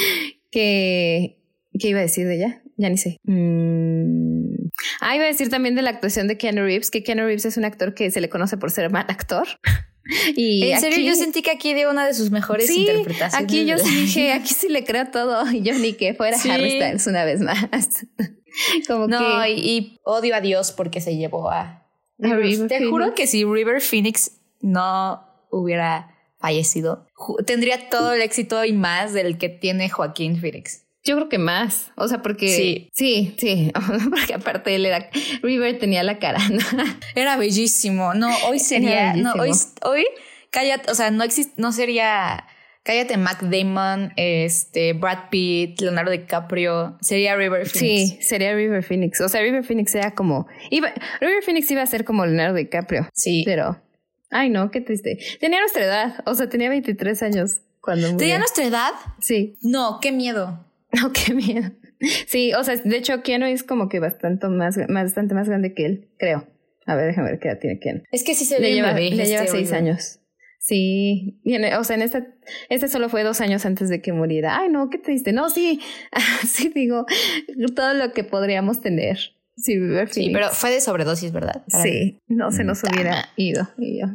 [LAUGHS] que, ¿qué iba a decir de ella? Ya ni sé. Mm. Ah, iba a decir también de la actuación de Keanu Reeves, que Keanu Reeves es un actor que se le conoce por ser mal actor. [LAUGHS] Y en serio, yo sentí que aquí dio una de sus mejores sí, interpretaciones. Aquí yo sí dije, aquí sí le creo todo. Y yo ni que fuera Harry Styles una vez más. [LAUGHS] [LAUGHS] Como no, y, odio a Dios porque se llevó a. Te juro que si River Phoenix no hubiera fallecido, tendría todo el éxito y más del que tiene Joaquín Phoenix. Yo creo que más. O sea, porque. Sí. Sí, sí. [LAUGHS] Porque aparte él era. River tenía la cara. [LAUGHS] Era bellísimo. No, hoy sería. No, hoy. Hoy. Cállate. O sea, no existe. No sería. Cállate, Mac Damon, este, Brad Pitt, Leonardo DiCaprio. Sería River Phoenix. Sí, sería River Phoenix. O sea, River Phoenix era como. Iba, River Phoenix iba a ser como Leonardo DiCaprio. Sí. Pero. Ay, no, qué triste. Tenía nuestra edad. O sea, tenía 23 años cuando murió. ¿Tenía nuestra edad? Sí. No, qué miedo. [LAUGHS] No, qué miedo. Sí, o sea, de hecho, Keanu es como que bastante más, bastante más grande que él, creo. A ver, déjame ver qué edad tiene Keanu. Es que sí se le lleva, le lleva este seis años. Sí, o sea, en esta, este solo fue dos años antes de que muriera. Ay, no, qué triste. No, sí, [LAUGHS] sí digo, todo lo que podríamos tener. Sí, sí, pero fue de sobredosis, ¿verdad? sí, no se nos hubiera ido. Y yo,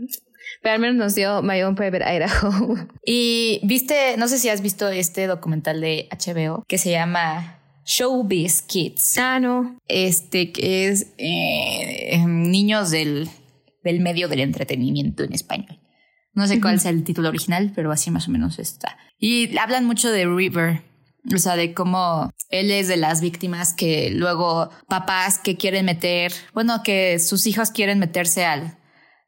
pero al menos nos dio My Own Private Idaho. [LAUGHS] Y viste, no sé si has visto este documental de HBO que se llama Showbiz Kids. Ah, no. Este que es eh, niños del, del medio del entretenimiento en español. No sé cuál sea el título original, pero así más o menos está. Y hablan mucho de River, o sea, de cómo él es de las víctimas que luego papás que quieren meter, bueno, que sus hijos quieren meterse al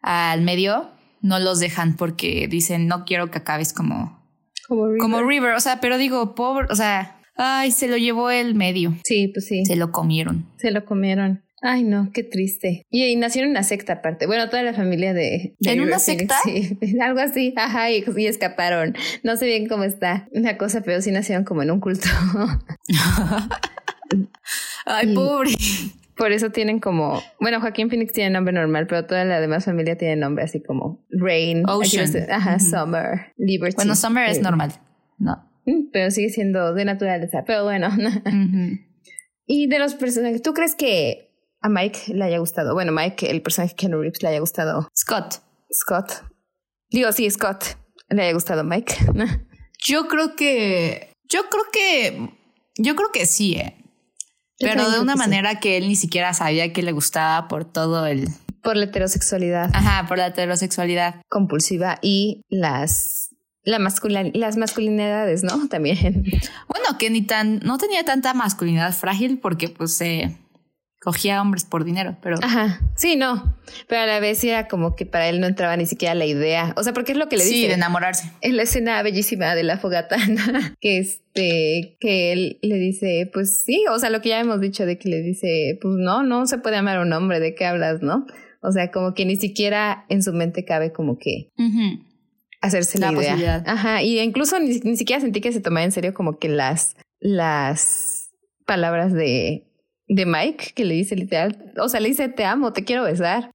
al medio, no los dejan porque dicen, no quiero que acabes como, Como River. como River. O sea, pero digo, pobre, o sea, ay, se lo llevó el medio. Sí, pues sí. Se lo comieron. Se lo comieron. Ay, no, qué triste. Y, y nació en una secta aparte. Bueno, toda la familia de... de ¿En River una Phoenix, secta? Sí, [LAUGHS] algo así. Ajá, y, y escaparon. No sé bien cómo está una cosa, pero sí nacieron como en un culto. [LAUGHS] Ay, Y- pobre. Por eso tienen como... Bueno, Joaquín Phoenix tiene nombre normal, pero toda la demás familia tiene nombre así como Rain. Ocean. no Ajá. Summer, Liberty. Bueno, Summer es Eh, normal. No. mm, Pero sigue siendo de naturaleza. Pero bueno. [LAUGHS] Y de los personajes, ¿tú crees que a Mike le haya gustado? Bueno, Mike, el personaje de Keanu Reeves, le haya gustado Scott. Scott. Digo, sí, Scott. Le haya gustado Mike. [LAUGHS] Yo creo que. Yo creo que. Yo creo que sí, eh. Pero de una que sí. manera que él ni siquiera sabía que le gustaba por todo el. Por la heterosexualidad Ajá, por la heterosexualidad. compulsiva y las, la masculin las masculinidades, ¿no? [LAUGHS] También. Bueno, que ni tan. No tenía tanta masculinidad frágil porque, pues, se cogía hombres por dinero, pero. Ajá. Sí, no. Pero a la vez sí era como que para él no entraba ni siquiera la idea. O sea, porque es lo que le sí, dice. de enamorarse. en la escena bellísima de la fogata, [LAUGHS] que este, que él le dice, pues sí, o sea, lo que ya hemos dicho de que le dice, pues no, no se puede amar a un hombre, ¿de qué hablas, no? O sea, como que ni siquiera en su mente cabe como que hacerse la, La idea. posibilidad. Ajá, y incluso ni, ni siquiera sentí que se tomaba en serio como que las, las palabras de, de Mike, que le dice literal, o sea, le dice, te amo, te quiero besar.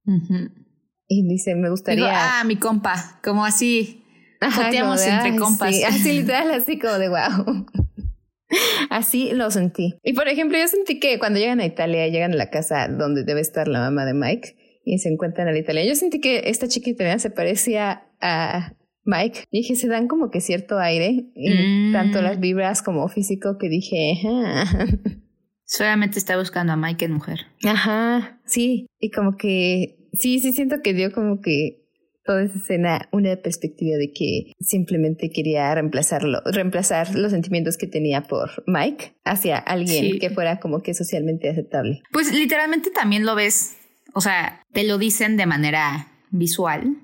Y dice, me gustaría... Digo, ah, mi compa, como así. Joteamos entre "Ay, compas". sí", [LAUGHS] así literal, así como de wow. [LAUGHS] Así lo sentí. Y por ejemplo, yo sentí que cuando llegan a Italia, llegan a la casa donde debe estar la mamá de Mike y se encuentran a la italiana. Yo sentí que esta chica italiana se parecía a Mike. Y dije, se dan como que cierto aire, y Mm. tanto las vibras como físico, que dije, ajá. [LAUGHS] Solamente está buscando a Mike en mujer. Ajá, sí. Y como que, sí, sí siento que dio como que toda esa escena una perspectiva de que simplemente quería reemplazarlo, reemplazar los sentimientos que tenía por Mike hacia alguien Sí. que fuera como que socialmente aceptable. Pues literalmente también lo ves, o sea, te lo dicen de manera visual.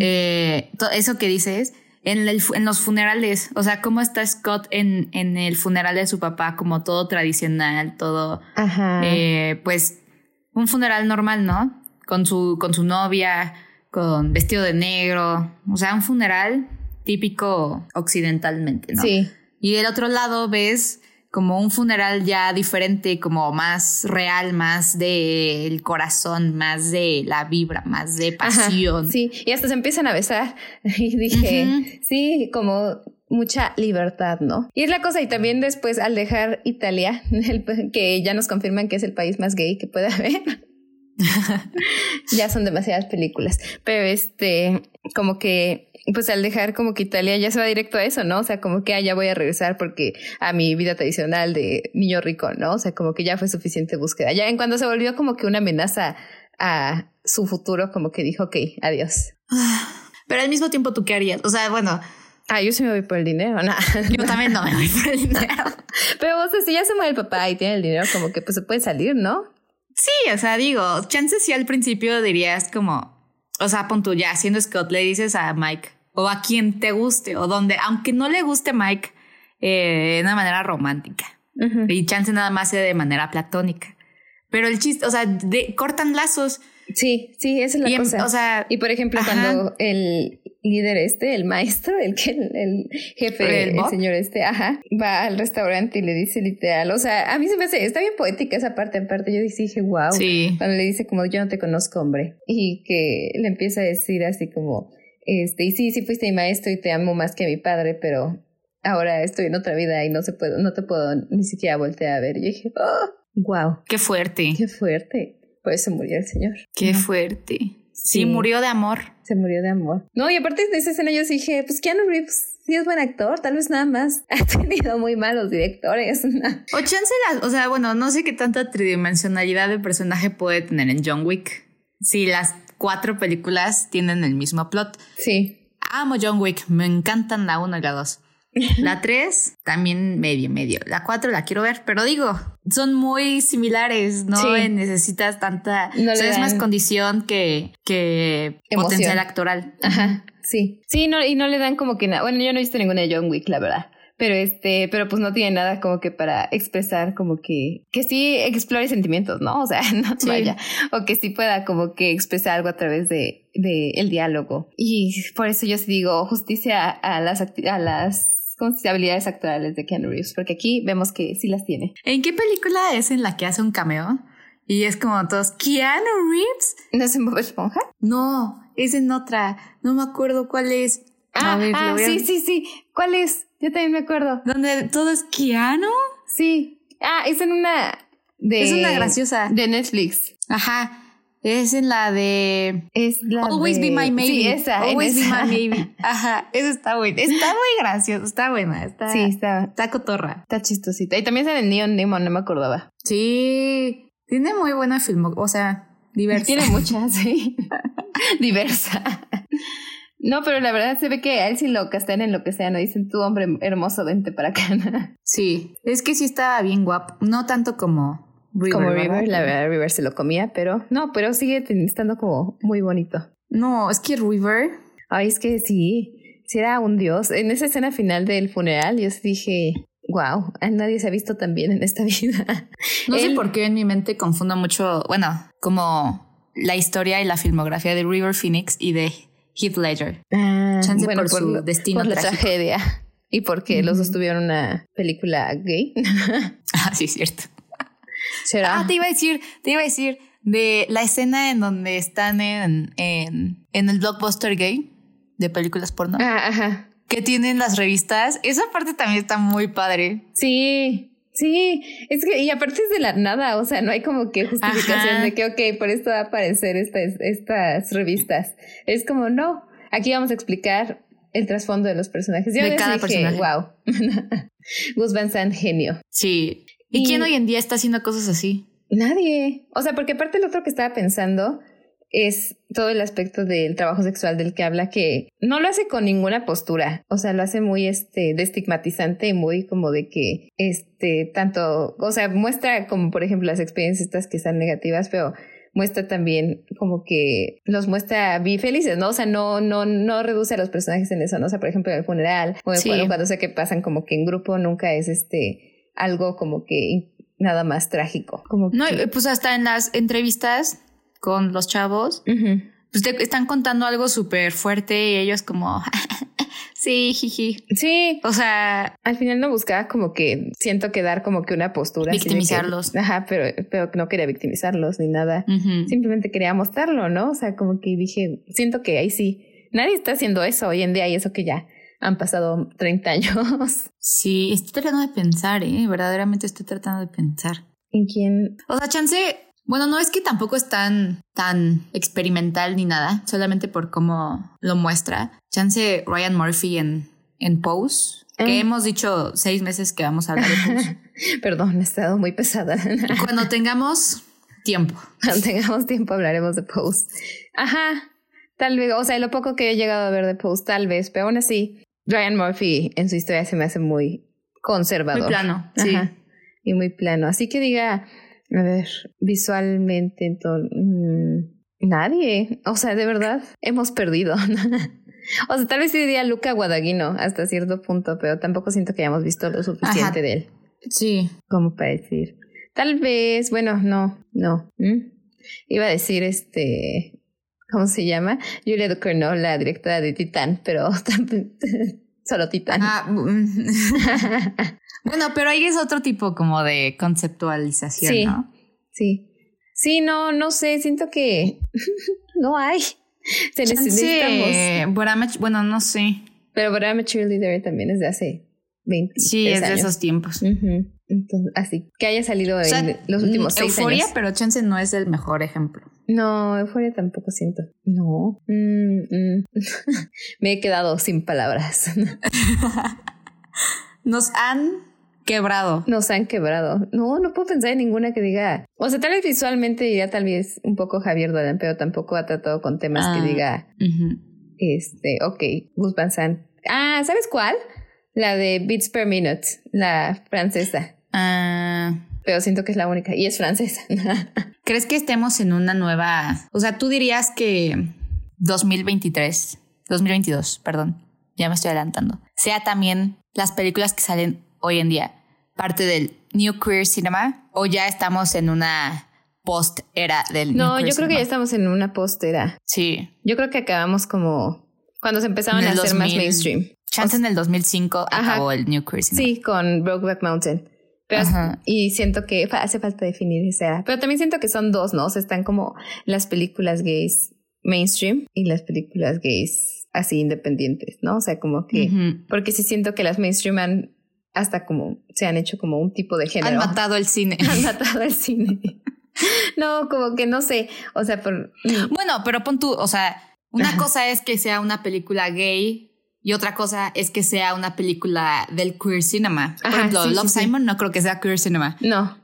Eh, eso que dices, en, el en los funerales, o sea, cómo está Scott en, en el funeral de su papá, como todo tradicional, todo, Ajá. eh, pues, un funeral normal, ¿no? Con su, con su novia, con vestido de negro, o sea, un funeral típico occidentalmente, ¿no? Sí. Y del otro lado ves como un funeral ya diferente, como más real, más del corazón, más de la vibra, más de Ajá, pasión. Sí, y hasta se empiezan a besar. [LAUGHS] Y dije, sí, como mucha libertad, ¿no? Y es la cosa, y también después al dejar Italia, [LAUGHS] el- que ya nos confirman que es el país más gay que puede haber. [LAUGHS] ya son demasiadas películas, pero este, como que, pues al dejar como que Italia ya se va directo a eso, ¿no? O sea, como que ah, ya voy a regresar porque a mi vida tradicional de niño rico, ¿no? O sea, como que ya fue suficiente búsqueda. Ya en cuando se volvió como que una amenaza a su futuro, como que dijo, ok, adiós. [SIGHS] Pero al mismo tiempo, ¿tú qué harías? O sea, bueno, Ah, yo sí me voy por el dinero, no. [LAUGHS] yo también no me voy por el dinero. [LAUGHS] Pero sea, si ya se muere el papá y tiene el dinero, como que pues se puede salir, ¿no? Sí, o sea, digo, chances sí al principio dirías como, o sea, pon tú ya, siendo Scott, le dices a Mike o a quien te guste o donde, aunque no le guste Mike eh, de una manera romántica y chance nada más sea de manera platónica. Pero el chiste, o sea, de- cortan lazos. Sí, sí, esa es la Y, em- cosa. o sea, y por ejemplo, ajá. cuando el líder este, el maestro, el que el, el jefe, ¿El señor este, ajá, va al restaurante y le dice literal, o sea, a mí se me hace, está bien poética esa parte, en parte yo dije, wow. sí. Cuando le dice como yo no te conozco, hombre. Y que le empieza a decir así como, este, y sí, sí fuiste mi maestro y te amo más que a mi padre, pero ahora estoy en otra vida y no se puedo, no te puedo ni siquiera voltear a ver. Y dije, oh, wow, Qué fuerte. qué fuerte. Por eso murió el señor. Qué fuerte. Sí, Sí. murió de amor. Se murió de amor. No, y aparte de esa escena yo dije, pues Keanu Reeves sí es buen actor, tal vez nada más [LAUGHS] ha tenido muy malos directores. O chance, las- o sea, bueno, no sé qué tanta tridimensionalidad de personaje puede tener en John Wick. Si las cuatro películas tienen el mismo plot. sí. Amo John Wick, me encantan la 1 y la 2. [LAUGHS] La 3 también medio, medio. La 4 la quiero ver, pero digo, son muy similares, no Sí. necesitas tanta... No o sea, es más condición que, que Emoción. potencial actoral. Ajá, sí. Sí, no, y no le dan como que nada. Bueno, yo no he visto ninguna de John Wick, la verdad. Pero este, pero pues no tiene nada como que para expresar como que, que sí explore sentimientos, ¿no? O sea, [LAUGHS] no Sí. vaya. O que sí pueda como que expresar algo a través de, de el diálogo. Y por eso yo sí digo justicia a las, a las ¿cómo se dice? habilidades actorales de Keanu Reeves, porque aquí vemos que sí las tiene. ¿En qué película es en la que hace un cameo? Y es como todos, ¿Keanu Reeves? ¿No es en Bob Esponja? No, es en otra. No me acuerdo cuál es. Ah, A ver, ah, lo voy a- sí, sí, sí. ¿Cuál es? Yo también me acuerdo. Donde todo es Keanu. Sí. Ah, es en una de Es una graciosa. de Netflix. Ajá. Es en la de Es la Always de- Be My Maybe. Sí, esa. Always esa. Be My Maybe. [LAUGHS] Ajá. Esa está buena. Está muy graciosa. Está buena. Está, Sí, está, está cotorra. está chistosita. Y también sale Neon Demon, no me acordaba. Sí. Tiene muy buena film. O sea, diversa. Tiene muchas, [LAUGHS] sí. Diversa. No, pero la verdad se ve que a él sí lo castean en lo que sea, no dicen tu hombre hermoso, vente para acá. [LAUGHS] Sí. Es que sí estaba bien guapo. No tanto como River. como ¿verdad? River, la verdad River se lo comía, pero no, pero sigue estando como muy bonito. No, es que River. Ay, es que sí, sí era un dios. En esa escena final del funeral, yo dije, wow, nadie se ha visto tan bien en esta [LAUGHS] vida. No sé por qué en mi mente confundo mucho, bueno, como la historia y la filmografía de River Phoenix y de Heath Ledger. Ah, Chance por su destino por la trágico. tragedia. Y porque los dos tuvieron una película gay. [LAUGHS] Ah, sí, es cierto. ¿Será? Ah, te iba a decir, te iba a decir de la escena en donde están en, en, en el blockbuster gay de películas porno, Ah, ajá. que tienen las revistas. Esa parte también está muy padre. Sí, sí. Es que, y aparte es de la nada, o sea, no hay como que justificación Ajá. de que, ok, por esto va a aparecer estas, estas revistas. Es como, no, aquí vamos a explicar el trasfondo de los personajes. Yo De les cada dije, personaje. wow. [LAUGHS] Gus Van Sant, genio. Sí. ¿Y, Y- quién hoy en día está haciendo cosas así? Nadie. O sea, porque aparte lo otro que estaba pensando es todo el aspecto del trabajo sexual del que habla que no lo hace con ninguna postura, o sea, lo hace muy este de estigmatizante y muy como de que este tanto, o sea, muestra como por ejemplo las experiencias estas que están negativas, pero muestra también como que los muestra bien felices, ¿no? O sea, no no no reduce a los personajes en eso, ¿no? O sea, por ejemplo, en el funeral o en Sí. cuando, cuando sé que pasan como que en grupo nunca es este algo como que nada más trágico, como No, que- eh, pues hasta en las entrevistas con los chavos, pues te están contando algo súper fuerte y ellos como, [LAUGHS] sí, jiji. Sí, O sea, al final no buscaba como que siento que dar como que una postura. que- Victimizarlos. ajá, pero, pero no quería victimizarlos ni nada. Simplemente quería mostrarlo, ¿no? O sea, como que dije, siento que ahí sí. Nadie está haciendo eso hoy en día y eso que ya han pasado 30 años. [LAUGHS] sí, estoy tratando de pensar, ¿eh? Verdaderamente estoy tratando de pensar. ¿En quién? O sea, chance, bueno, no es que tampoco es tan, tan experimental ni nada, solamente por cómo lo muestra. Chance Ryan Murphy en, en Pose, que Ah. hemos dicho seis meses que vamos a hablar de Pose. [LAUGHS] Perdón, he estado muy pesada. Cuando [LAUGHS] tengamos tiempo. Cuando tengamos tiempo hablaremos de Post. Ajá, tal vez, o sea, lo poco que he llegado a ver de Post, tal vez, pero aún así, Ryan Murphy en su historia se me hace muy conservador. Muy plano, sí. Ajá, y muy plano. Así que diga, a ver, visualmente, entonces, nadie. O sea, de verdad, hemos perdido. [LAUGHS] o sea, tal vez sí diría Luca Guadagnino hasta cierto punto, pero tampoco siento que hayamos visto lo suficiente Ajá. de él Sí. como para decir. Tal vez, bueno, no, no. ¿Mm? Iba a decir este, ¿cómo se llama? Julia Ducournau, la directora de Titán, pero [LAUGHS] solo Titán. Ah, mm. [LAUGHS] bueno, pero ahí es otro tipo como de conceptualización, Sí. ¿no? sí. Sí, no, no sé, siento que [LAUGHS] no hay. Se necesitamos. Boramach- bueno, no sé. Pero Brahma Cheerleader también es de hace 20 Sí, es de esos tiempos. Ujú. Entonces, así que haya salido O sea, en los últimos mm, seis Euforia, años. pero Chance no es el mejor ejemplo. No, euforia tampoco siento. No. Mm, mm. [LAUGHS] Me he quedado sin palabras. [LAUGHS] Nos han quebrado. Nos han quebrado. No, no puedo pensar en ninguna que diga. O sea, tal vez visualmente diría tal vez un poco Javier Dolan, pero tampoco ha tratado con temas Ah. que diga, Ujú. este, ok, Gus Van Sant. Ah, ¿sabes cuál? La de Beats Per Minute, la francesa. Ah, Pero siento que es la única y es francesa. [LAUGHS] ¿Crees que estemos en una nueva... O sea, tú dirías que 2023, 2022, perdón, ya me estoy adelantando, sea también las películas que salen hoy en día parte del New Queer Cinema o ya estamos en una post era del New no, Queer yo creo que ya estamos en una postera. Sí. Yo creo que acabamos como cuando se empezaron En a hacer más 2000. mainstream. Chance en el 2005 Ajá. acabó el New Queer Cinema. Sí, con Brokeback Mountain. Pero, Ajá. y siento que hace falta definir esa era. Pero también siento que son dos, ¿no? O sea, están como las películas gays mainstream y las películas gays así independientes, ¿no? O sea, como que... Porque sí siento que las mainstream han hasta como... Se han hecho como un tipo de género. Han matado el cine. [LAUGHS] Han matado el cine. no, como que no sé. O sea, por... Bueno, pero pon tú, o sea, una cosa es que sea una película gay y otra cosa es que sea una película del queer cinema. Por Ajá, ejemplo, sí, Love sí, sí. Simon no creo que sea queer cinema. No.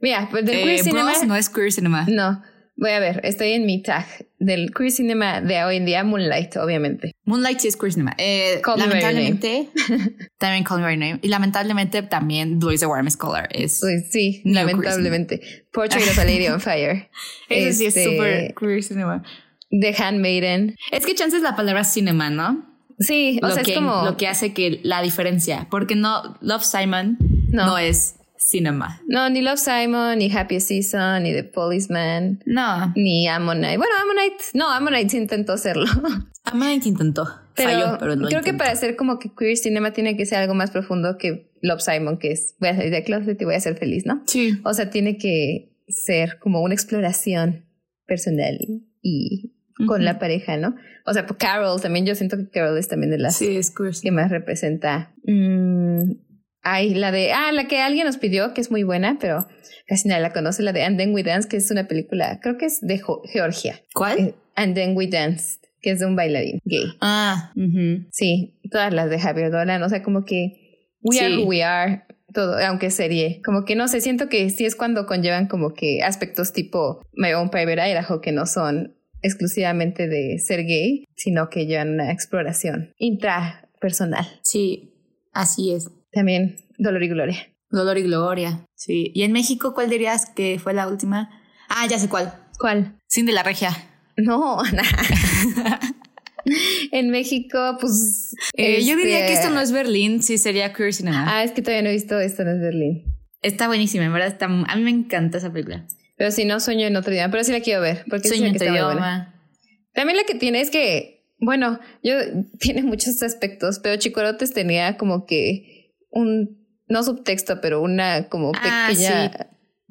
Mira, pues del Eh, queer cinema... Bros no es queer cinema. No, voy a ver, estoy en mi tag del queer cinema de hoy en día, Moonlight, obviamente. Moonlight sí es queer cinema. Eh, Call lamentablemente, [LAUGHS] también Call Me By Name. Y lamentablemente también Blue is the Warmest Color es. Sí, lamentablemente. Portrait of a Lady on [LAUGHS] Fire. Ese sí es Este, súper queer cinema. The Handmaiden. Es que chance es la palabra cinema, ¿no? Sí, o lo, sea, que, es como... lo que hace que la diferencia. Porque no, Love Simon No. no, es cinema. No, ni Love Simon, ni Happy Season, ni The Policeman, No. ni Ammonite. Bueno, Ammonite, no, Ammonite intentó hacerlo. [LAUGHS] Ammonite intentó. Pero, Falló, pero lo creo que para hacer como que queer cinema tiene que ser algo más profundo que Love Simon, que es voy a salir de closet y voy a ser feliz, ¿no? Sí. O sea, tiene que ser como una exploración personal y con la pareja, ¿no? O sea, pues Carol también, yo siento que Carol es también de las Sí, es que más representa. Mm, ay, la de, ah, la que alguien nos pidió, que es muy buena, pero casi nadie la conoce, la de And Then We Dance, que es una película, creo que es de Jo- Georgia. ¿Cuál? Eh, And Then We Danced, que es de un bailarín gay. Ah. Sí, todas las de Javier Dolan, o sea, como que We Are. Who We Are, todo, aunque serie, como que no sé, siento que sí es cuando conllevan como que aspectos tipo My Own Private Idaho que no son exclusivamente de ser gay, sino que llevan una exploración intrapersonal. sí, así es. También Dolor y Gloria. Dolor y Gloria. Sí. ¿Y en México cuál dirías que fue la última? Ah, ya sé cuál. ¿Cuál? Sin de la Regia. No, [LAUGHS] en México, pues... Eh, Yo diría este, que esto no es Berlín, sí sería queer cinema. Ah, es que todavía no he visto Esto no es Berlín. Está buenísima, en verdad. Está, a mí me encanta esa película. Pero si no, Sueño en otro idioma. Pero sí la quiero ver. Porque Sueño en buena. idioma. También la que tiene es que, bueno, yo [LAUGHS] tiene muchos aspectos, pero Chicorotes tenía como que un, no subtexto, pero una como Ah, pequeña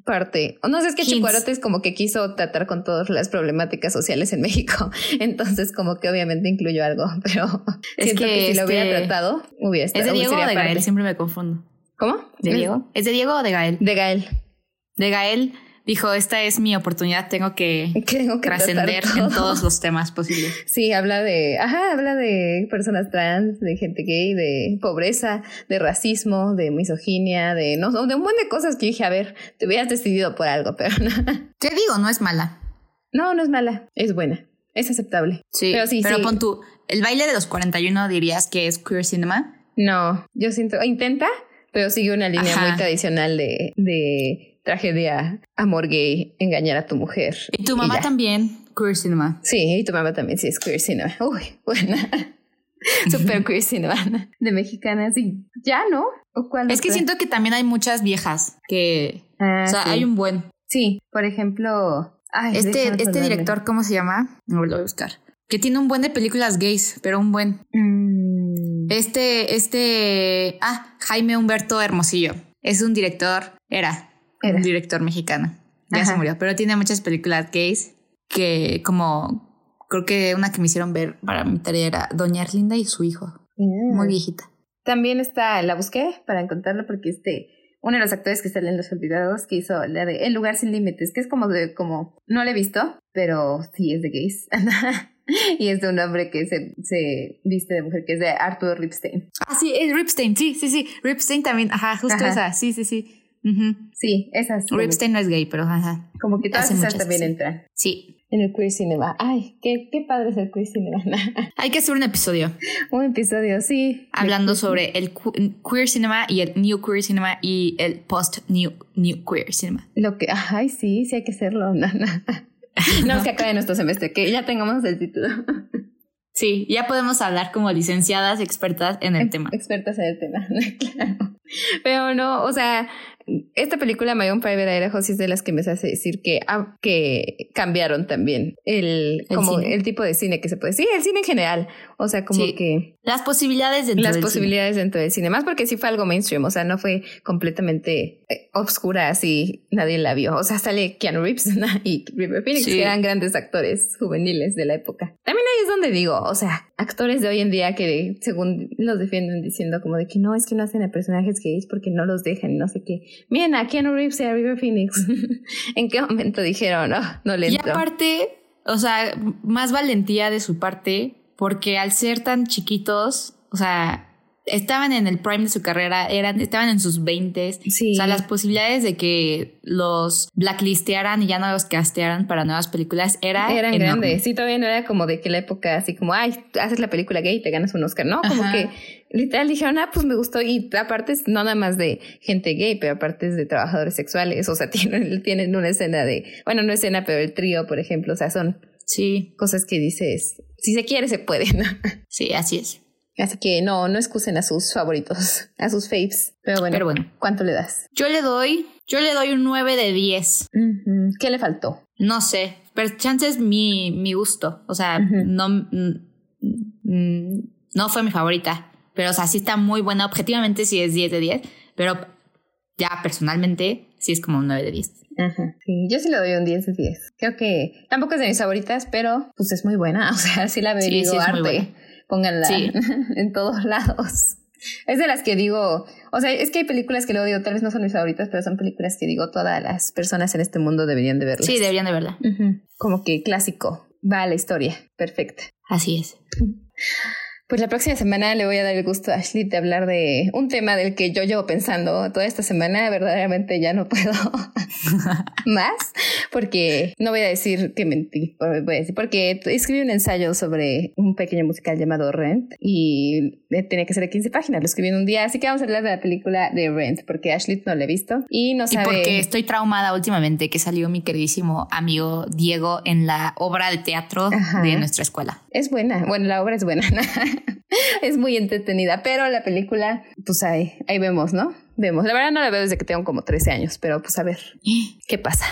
parte. O no sé, es que Hints. Chicorotes como que quiso tratar con todas las problemáticas sociales en México. [LAUGHS] Entonces, como que obviamente incluyó algo, [LAUGHS] pero Es siento que, que si lo hubiera este- tratado, hubiera estado. ¿Es de Diego o de Gael? parte. Siempre me confundo. ¿Cómo? ¿De Diego? ¿Es de Diego o de Gael? De Gael. De Gael dijo, esta es mi oportunidad, tengo que [LAUGHS] tengo trascender todo. en todos los temas posibles. [LAUGHS] Sí, habla de, ajá, habla de personas trans, de gente gay, de pobreza, de racismo, de misoginia, de no, de un montón de cosas que dije, a ver, te hubieras decidido por algo, [LAUGHS] pero no, Te digo, no es mala. no, no es mala, es buena, es aceptable. Sí, Pero sí, sí. pon tú, el baile de los 41 dirías que es queer cinema. No, yo siento, intenta, pero sigue una línea Ajá. muy tradicional de, de tragedia, amor gay, engañar a tu mujer. Y tu mamá ya. también, queer cinema. Sí, y tu mamá también sí es queer cinema. [LAUGHS] Uy, buena. [LAUGHS] Super queer cinema. [LAUGHS] De mexicana, sí. ¿Ya no? ¿O cuál Es que siento que también hay muchas viejas que... Ah, o sea, sí. hay un buen... Sí, por ejemplo. ay, Este, este director, ¿cómo se llama? No lo voy a buscar. Que tiene un buen de películas gays, pero un buen. Mm, Este, este... Ah, Jaime Humberto Hermosillo. Es un director, era, Era. un director mexicano. Ya Ajá. se murió, pero tiene muchas películas gays que como... Creo que una que me hicieron ver para mi tarea era Doña Erlinda y su hijo. mm. Muy viejita. También está, la busqué para encontrarlo porque este, uno de los actores que sale en Los Olvidados que hizo la de El lugar sin límites, que es como de, como, no la he visto, pero sí es de gays. [LAUGHS] y es de un hombre que se, se viste de mujer, que es de Arthur Ripstein. Ah, sí, es Ripstein, sí, sí, sí. Ripstein también, ajá, justo Ajá. esa, sí, sí, sí. Ujú. Sí, esas. Ripstein no es gay, pero ajá. Como que todas esas también entran. Sí. en el queer cinema. Ay, qué, qué padre es el queer cinema. [LAUGHS] Hay que hacer un episodio. un episodio, sí. Hablando sobre el queer cinema y el new queer cinema y el post new, new queer cinema. Lo que, ay, sí, sí hay que hacerlo. [LAUGHS] No, no. no que acabe nuestro semestre, que ya tengamos el título. [LAUGHS] Sí, ya podemos hablar como licenciadas expertas en el tema. Expertas en el tema, claro. Pero no, o sea, esta película My Own Private Idaho sí es de las que me hace decir que, ah, que cambiaron también el, como el tipo de cine que se puede. Sí, el cine en general. O sea, como que. Las posibilidades dentro Las posibilidades dentro del cine. Más porque sí fue algo mainstream. O sea, no fue completamente eh, obscura así nadie la vio. O sea, sale Keanu Reeves [LAUGHS] y River Phoenix, que eran grandes actores juveniles de la época. También ahí es donde digo, o sea, actores de hoy en día que según los defienden diciendo como de que no, es que no hacen a personajes gays porque no los dejan, no sé qué. Miren a Keanu Reeves y a River Phoenix. [LAUGHS] ¿En qué momento dijeron, no, no le Y aparte, o sea, más valentía de su parte, porque al ser tan chiquitos, o sea, estaban en el prime de su carrera, eran, estaban en sus 20 sí. O sea, las posibilidades de que los blacklistearan y ya no los castearan para nuevas películas era eran grandes. Sí, todavía no era como de que la época así como, ay, haces la película gay y te ganas un Oscar. No, como que literal dijeron, ah, pues me gustó. Y aparte es no nada más de gente gay, pero aparte es de trabajadores sexuales. O sea, [LAUGHS] tienen, tienen una escena de, bueno, no escena, pero el trío, por ejemplo. O sea, son sí. cosas que dices, si se quiere, se puede, ¿no? [LAUGHS] Sí, así es. Así que no, no excusen a sus favoritos, [LAUGHS] a sus faves. Pero bueno, Pero bueno. ¿cuánto le das? Yo le doy, yo le doy un 9 de 10. ¿Qué le faltó? No sé, pero chance es mi, mi gusto. O sea, no, no fue mi favorita. Pero o sea, sí está muy buena. Objetivamente sí es 10 de 10. Pero ya personalmente sí es como un 9 de 10. Sí, yo sí le doy un 10 de 10. Creo que tampoco es de mis favoritas, pero pues es muy buena. [LAUGHS] O sea, sí la veo sí, sí arte pónganla [LAUGHS] en todos lados. Es de las que digo, o sea, es que hay películas que luego digo, tal vez no son mis favoritas, pero son películas que digo, todas las personas en este mundo deberían de verlas. Sí, deberían de verla. Como que clásico, va a la historia, perfecta. Así es. [LAUGHS] Pues la próxima semana le voy a dar el gusto a Ashley de hablar de un tema del que yo llevo pensando toda esta semana. Verdaderamente ya no puedo [LAUGHS] más porque no voy a decir que mentí. Voy a decir porque escribí un ensayo sobre un pequeño musical llamado Rent y tenía que ser de 15 páginas. Lo escribí en un día, así que vamos a hablar de la película de Rent porque Ashley no la he visto y no sabe. Y porque estoy traumada últimamente que salió mi queridísimo amigo Diego en la obra de teatro de nuestra escuela. Es buena. Bueno, la obra es buena. [LAUGHS] [LAUGHS] es muy entretenida, pero la película, pues ahí, ahí vemos, ¿no? Vemos. La verdad no la veo desde que tengo como 13 años, pero pues a ver, ¿qué pasa?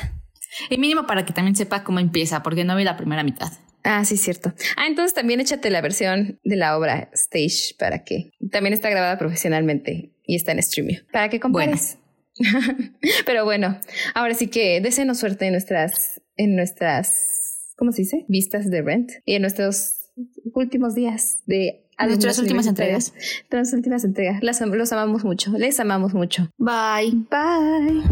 Y mínimo para que también sepa cómo empieza, porque no vi la primera mitad. Ah, sí, cierto. Ah, entonces también échate la versión de la obra Stage para que también está grabada profesionalmente y está en streaming. Para que compares. [LAUGHS] Pero bueno, ahora sí que desenos suerte en nuestras, en nuestras, ¿cómo se dice? Vistas de Rent y en nuestros últimos días de Nuestras últimas entregas. Nuestras últimas entregas. Las, los amamos mucho. Les amamos mucho. Bye. Bye.